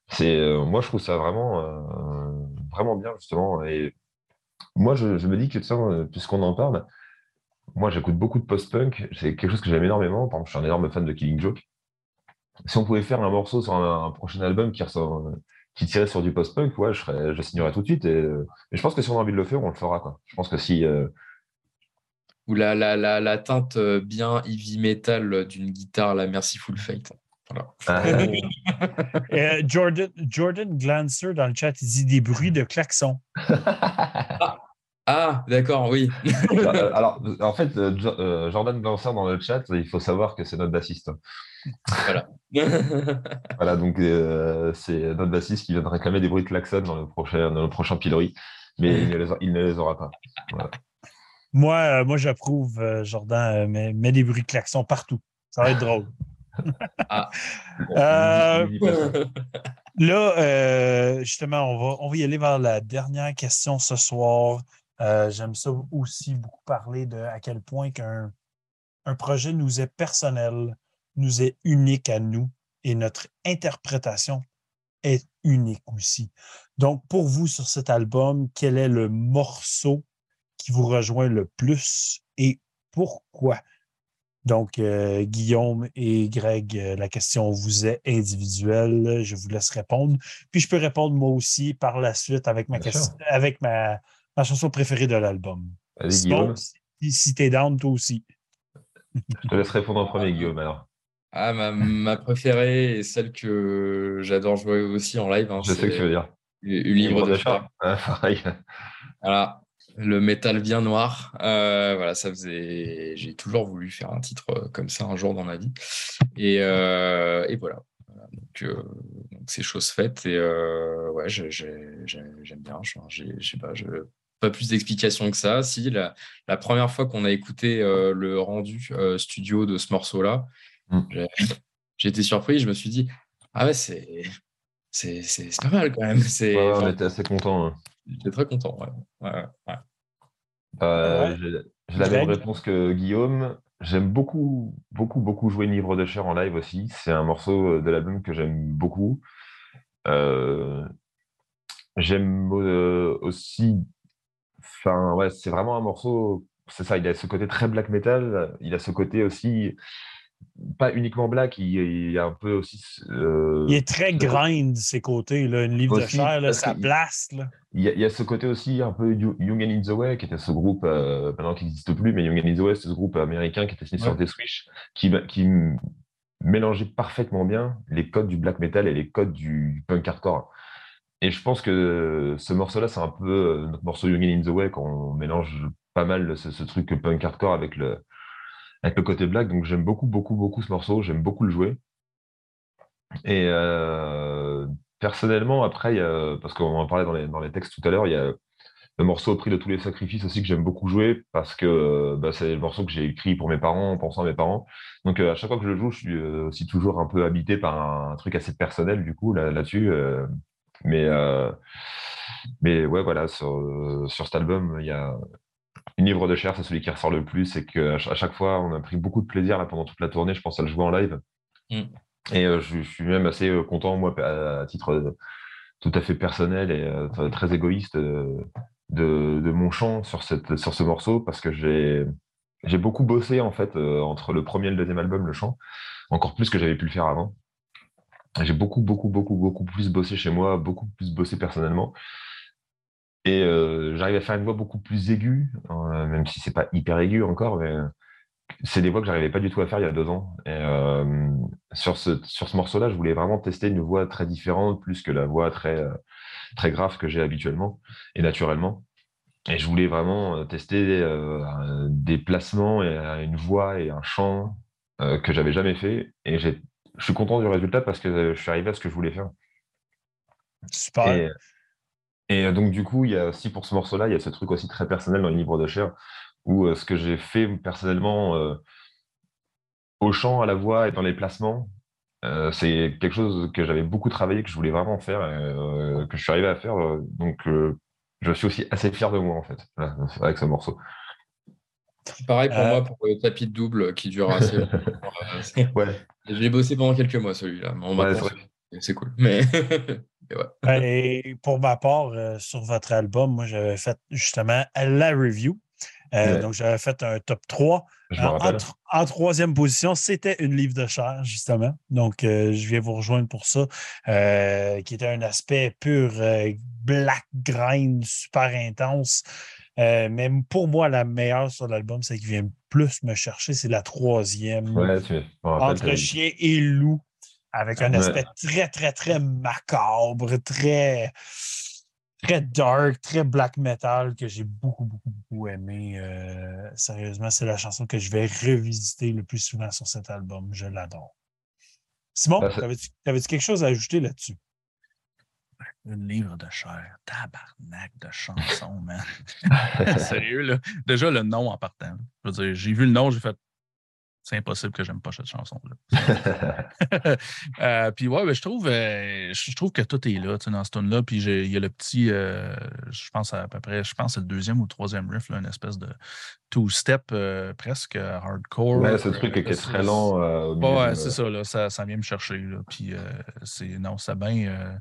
c'est, moi, je trouve ça vraiment, vraiment bien, justement. Et moi, je, me dis que, puisqu'on en parle, moi, j'écoute beaucoup de post-punk. C'est quelque chose que j'aime énormément. Par exemple, je suis un énorme fan de Killing Joke si on pouvait faire un morceau sur un, prochain album qui, qui tirait sur du post-punk, ouais, je, je signerais tout de suite. Et, je pense que si on a envie de le faire, on le fera. Quoi. Je pense que si. Euh, Ou la, la, la, la, teinte bien heavy metal d'une guitare, la Merciful Fate. Voilà. Ah. Euh, Jordan, Jordan Glancer dans le chat, il dit des bruits de klaxon. Ah, d'accord, oui. Euh, alors, en fait, Jordan Glancer dans le chat, il faut savoir que c'est notre bassiste. Voilà. voilà, donc euh, c'est notre bassiste qui vient de réclamer des bruits de klaxon dans le prochain, dans le prochain pilori, mais il ne les, aura pas. Moi, euh, moi j'approuve, euh, Jordan, mets, des bruits de klaxon partout. Ça va être drôle. Ah. là, justement, on va, on va y aller vers la dernière question ce soir. J'aime ça aussi beaucoup parler de à quel point qu'un un projet nous est personnel nous est unique à nous et notre interprétation est unique aussi. Donc, pour vous, sur cet album, quel est le morceau qui vous rejoint le plus et pourquoi? Donc, euh, Guillaume et Greg, euh, la question vous est individuelle. Je vous laisse répondre. Puis, je peux répondre moi aussi par la suite avec ma, question, avec ma, chanson préférée de l'album. Guillaume. Si, si t'es down, toi aussi. Je te laisse répondre en premier, Guillaume, alors. Ah, ma, préférée et celle que j'adore jouer aussi en live. Hein, je sais que tu veux dire. Le livre de chat. voilà, le métal bien noir. Euh, voilà, ça faisait. J'ai toujours voulu faire un titre euh, comme ça un jour dans ma vie. Et, euh, et voilà. Donc, c'est chose faite. Et ouais, j'aime bien. J'ai pas, pas plus d'explications que ça. Si la, la première fois qu'on a écouté le rendu studio de ce morceau-là, Mm. J'ai été surpris, je me suis dit, ah ouais, c'est c'est pas mal quand même. Ouais, on était assez content. Hein. J'étais très content, ouais. ouais, euh, J'ai la même réponse que Guillaume. J'aime beaucoup, beaucoup, beaucoup jouer Livre de chair en live aussi. C'est un morceau de l'album que j'aime beaucoup. Euh, j'aime euh, aussi. Enfin, ouais, c'est vraiment un morceau. C'est ça, il a ce côté très black metal. Il a ce côté aussi pas uniquement black, il, y a un peu aussi. Euh, il est très grind, ces côtés. Là. Une livre de chair, là, ça blast. Il, y a, ce côté aussi un peu Young and in the Way, qui était ce groupe, euh, maintenant qui n'existe plus, mais Young and in the Way, c'est ce groupe américain qui était signé sur Death Wish, qui, qui mélangeait parfaitement bien les codes du black metal et les codes du punk hardcore. Et je pense que ce morceau-là, c'est un peu euh, notre morceau Young in the Way, quand on mélange pas mal ce, truc punk hardcore avec le, avec le côté black. Donc j'aime beaucoup, beaucoup, beaucoup ce morceau. J'aime beaucoup le jouer. Et euh, personnellement, après, parce qu'on en parlait dans les, dans les textes tout à l'heure, il y a le morceau au prix de tous les sacrifices aussi que j'aime beaucoup jouer parce que bah, c'est le morceau que j'ai écrit pour mes parents en pensant à mes parents. Donc euh, à chaque fois que je le joue, je suis aussi toujours un peu habité par un, truc assez personnel du coup là-dessus. Mais mais ouais voilà sur, sur cet album il y a une livre de chair, c'est celui qui ressort le plus et qu'à chaque fois, on a pris beaucoup de plaisir là, pendant toute la tournée. Je pense à le jouer en live. Mm. Et euh, je, suis même assez euh, content, moi, à, titre euh, tout à fait personnel et très égoïste, de, de mon chant sur, cette, sur ce morceau parce que j'ai j'ai beaucoup bossé en fait entre le premier et le deuxième album, le chant, encore plus que j'avais pu le faire avant. J'ai beaucoup, beaucoup, beaucoup, beaucoup plus bossé chez moi, beaucoup plus bossé personnellement. Et euh, j'arrive à faire une voix beaucoup plus aiguë, euh, même si c'est pas hyper aigu encore, mais c'est des voix que j'arrivais pas du tout à faire il y a deux ans. Euh, sur ce, sur ce morceau-là, je voulais vraiment tester une voix très différente, plus que la voix très, très grave que j'ai habituellement et naturellement. Et je voulais vraiment tester des placements et une voix et un chant que j'avais jamais fait. Et je suis content du résultat parce que je suis arrivé à ce que je voulais faire. Super. Et donc, du coup, il y a aussi pour ce morceau-là, il y a ce truc aussi très personnel dans le livre de chair, où euh, ce que j'ai fait personnellement euh, au chant, à la voix et dans les placements, euh, c'est quelque chose que j'avais beaucoup travaillé, que je voulais vraiment faire, que je suis arrivé à faire. donc, je suis aussi assez fier de moi, en fait, avec ce morceau. Pareil pour moi, pour le tapis de double qui dure assez longtemps. ouais. J'ai bossé pendant quelques mois, celui-là. c'est cool. Mais Et pour ma part, euh, sur votre album, moi, j'avais fait justement la review. Euh, donc, j'avais fait un top 3. En, troisième position, c'était une livre de chair, justement. Donc, euh, je viens vous rejoindre pour ça, qui était un aspect pur black grind, super intense. Mais pour moi, la meilleure sur l'album, c'est qui vient plus me chercher, c'est la troisième. entre chien et loup avec un aspect très, très, très macabre, très, très dark, très black metal que j'ai beaucoup, beaucoup, beaucoup aimé. Euh, sérieusement, c'est la chanson que je vais revisiter le plus souvent sur cet album. Je l'adore. Simon, t'avais-tu quelque chose à ajouter là-dessus? Un livre de chair, tabarnak de chansons, man. Sérieux, là. Déjà, le nom en partant. Je veux dire, j'ai vu le nom, j'ai fait c'est impossible que j'aime pas cette chanson-là. Euh, puis ouais, ben, je trouve euh, je trouve que tout est là dans ce tune-là. Puis il y a le petit, euh, je pense à, peu près, je pense c'est le deuxième ou le troisième riff, là, une espèce de two-step presque hardcore. Ouais, ce truc qui est très lent. ouais, c'est ça, là, ça, ça, vient me chercher. Là. Puis c'est non, c'est bien.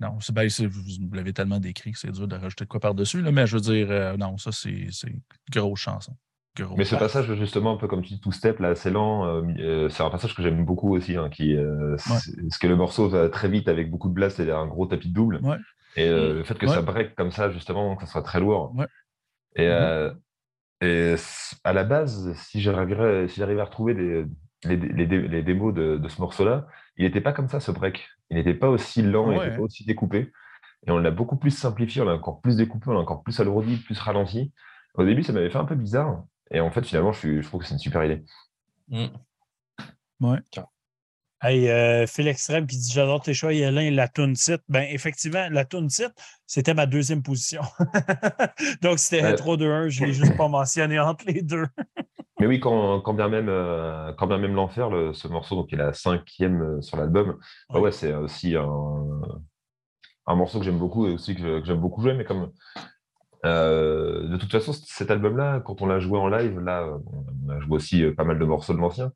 Non, c'est bien, vous l'avez tellement décrit que c'est dur de rajouter de quoi par-dessus, mais je veux dire, non, ça, c'est une grosse chanson. Mais ce passage, justement, un peu comme tu dis, tout step, là, assez lent, euh, euh, c'est un passage que j'aime beaucoup aussi, hein, qui, euh, parce que le morceau va très vite avec beaucoup de blast et un gros tapis de double. Et le fait que ça break comme ça, justement, que ça soit très lourd. Et, mm-hmm. et, à la base, si j'arrivais si à retrouver les, les, les, démos de, de ce morceau-là, il n'était pas comme ça, ce break. Il n'était pas aussi lent, il n'était pas aussi découpé. Et on l'a beaucoup plus simplifié, on l'a encore plus découpé, on l'a encore plus alourdi, plus ralenti. Au début, ça m'avait fait un peu bizarre. Et en fait, finalement, je, trouve que c'est une super idée. Mm. Ouais. Hey, euh, Phil Extrême qui dit J'adore tes choix, Yélin, la tune titre. Ben, effectivement, la tune titre, c'était ma deuxième position. Donc, c'était 3-2-1, je ne l'ai juste pas mentionné entre les deux. Mais oui, quand, quand bien même, euh, quand bien même l'enfer, ce morceau, donc il est la cinquième euh, sur l'album, bah ouais. c'est aussi un, un, morceau que j'aime beaucoup et aussi que j'aime beaucoup jouer, mais comme euh, de toute façon, cet album-là, quand on l'a joué en live, là, on a joué aussi euh, pas mal de morceaux de l'ancien.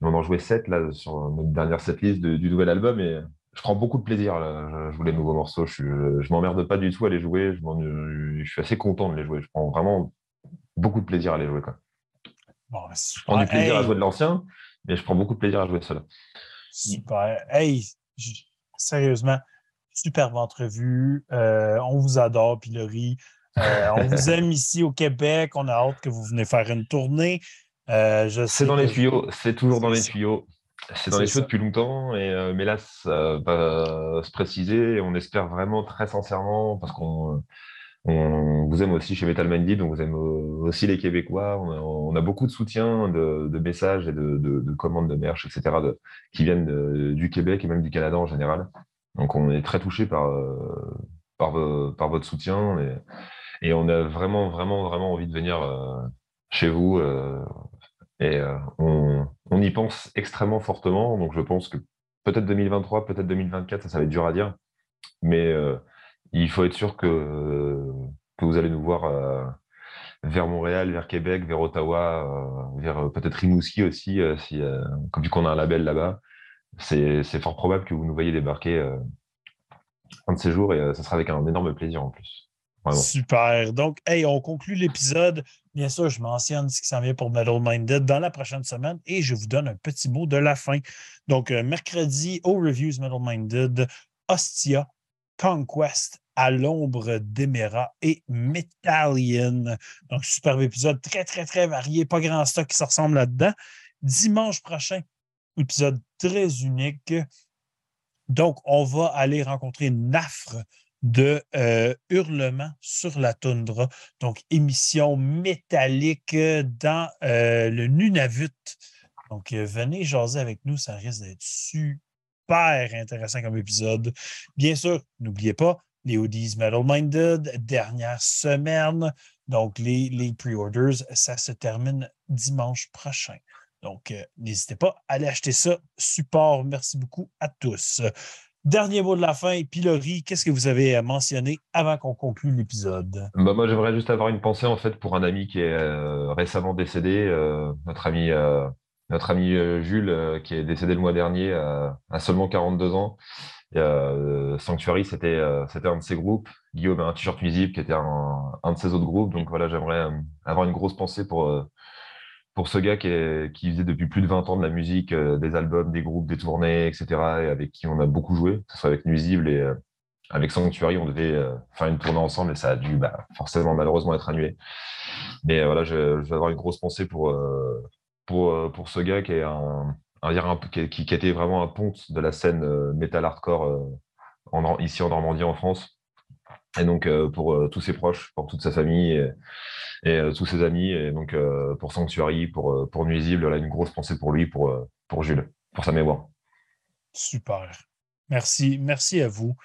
On en joué 7 là, sur notre dernière setlist du nouvel album et je prends beaucoup de plaisir là, je joue les nouveaux morceaux. Je, je, m'emmerde pas du tout à les jouer. Je, je, suis assez content de les jouer. Je prends vraiment beaucoup de plaisir à les jouer. Quoi. je prends du plaisir à jouer de l'ancien, mais je prends beaucoup de plaisir à jouer de cela. Super. Hey, sérieusement, superbe entrevue. Euh, on vous adore, Pilori. Euh, on vous aime ici au Québec. On a hâte que vous venez faire une tournée. Euh, c'est dans les tuyaux. C'est toujours dans les tuyaux. C'est dans les tuyaux depuis longtemps. Et, euh, mais là, ça va se préciser. on espère vraiment très sincèrement, parce qu'on vous aime aussi chez Metal Minded, on vous aime aussi les Québécois. On a, beaucoup de soutien, de, messages et de, commandes de merch, etc., qui viennent du Québec et même du Canada en général. Donc on est très touché par, par, par, votre soutien. Et, et on a vraiment, vraiment, vraiment envie de venir euh, chez vous. Euh, et euh, on, y pense extrêmement fortement. Donc je pense que peut-être 2023, peut-être 2024, ça, va être dur à dire. Mais il faut être sûr que, vous allez nous voir vers Montréal, vers Québec, vers Ottawa, vers peut-être Rimouski aussi, si, comme vu qu'on a un label là-bas. C'est fort probable que vous nous voyez débarquer un de ces jours et ça sera avec un énorme plaisir en plus. Super. Donc, hey, on conclut l'épisode. Bien sûr, je mentionne ce qui s'en vient pour Metal Minded dans la prochaine semaine et je vous donne un petit mot de la fin. Donc, euh, mercredi, au Reviews Metal Minded, Ostia, Conquest, à l'ombre d'Emera et Metallion. Donc, superbe épisode, très, très, très varié, pas grand stock qui se ressemble là-dedans. Dimanche prochain, épisode très unique. Donc, on va aller rencontrer Nafre de euh, Hurlement sur la toundra. Donc, émission métallique dans euh, le Nunavut. Donc, euh, venez jaser avec nous, ça risque d'être super intéressant comme épisode. Bien sûr, n'oubliez pas, les Hoodies Metal Minded, dernière semaine. Donc, les, les pre-orders, ça se termine dimanche prochain. Donc, n'hésitez pas à aller acheter ça. Support, merci beaucoup à tous. Dernier mot de la fin, Pilori, qu'est-ce que vous avez mentionné avant qu'on conclue l'épisode? Bah moi, j'aimerais juste avoir une pensée en fait pour un ami qui est euh, récemment décédé, euh, notre ami, euh, notre ami Jules, qui est décédé le mois dernier à seulement 42 ans. Sanctuary, c'était un de ses groupes. Guillaume a un t-shirt nuisible qui était un, de ses autres groupes. Donc voilà, j'aimerais avoir une grosse pensée pour pour ce gars qui, faisait depuis plus de 20 ans de la musique, euh, des albums, des groupes, des tournées, etc., et avec qui on a beaucoup joué, que ce soit avec Nuisible et euh, avec Sanctuary, on devait euh, faire une tournée ensemble et ça a dû bah, forcément malheureusement être annulé. Mais voilà, je, vais avoir une grosse pensée pour, ce gars qui est un, était vraiment un ponte de la scène metal hardcore ici en Normandie, en France. Et donc pour tous ses proches, pour toute sa famille et euh, tous ses amis. Et donc, euh, pour Sanctuary, pour, euh, pour Nuisible, là, une grosse pensée pour lui, pour, pour Jules, pour sa mémoire. Super. Merci. Merci à vous.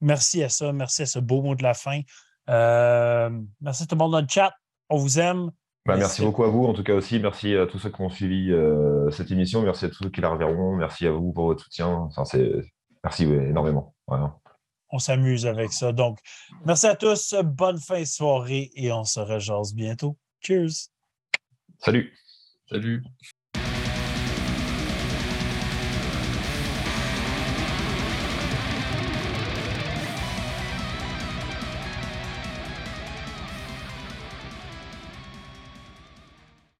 Merci à ça. Merci à ce beau mot de la fin. merci à tout le monde dans le chat. On vous aime. Bah, merci beaucoup à vous, en tout cas aussi. Merci à tous ceux qui ont suivi cette émission. Merci à tous ceux qui la reverront. Merci à vous pour votre soutien. Enfin, Merci énormément. Voilà on s'amuse avec ça. Donc, merci à tous, bonne fin de soirée et on se rejase bientôt. Cheers! Salut! Salut!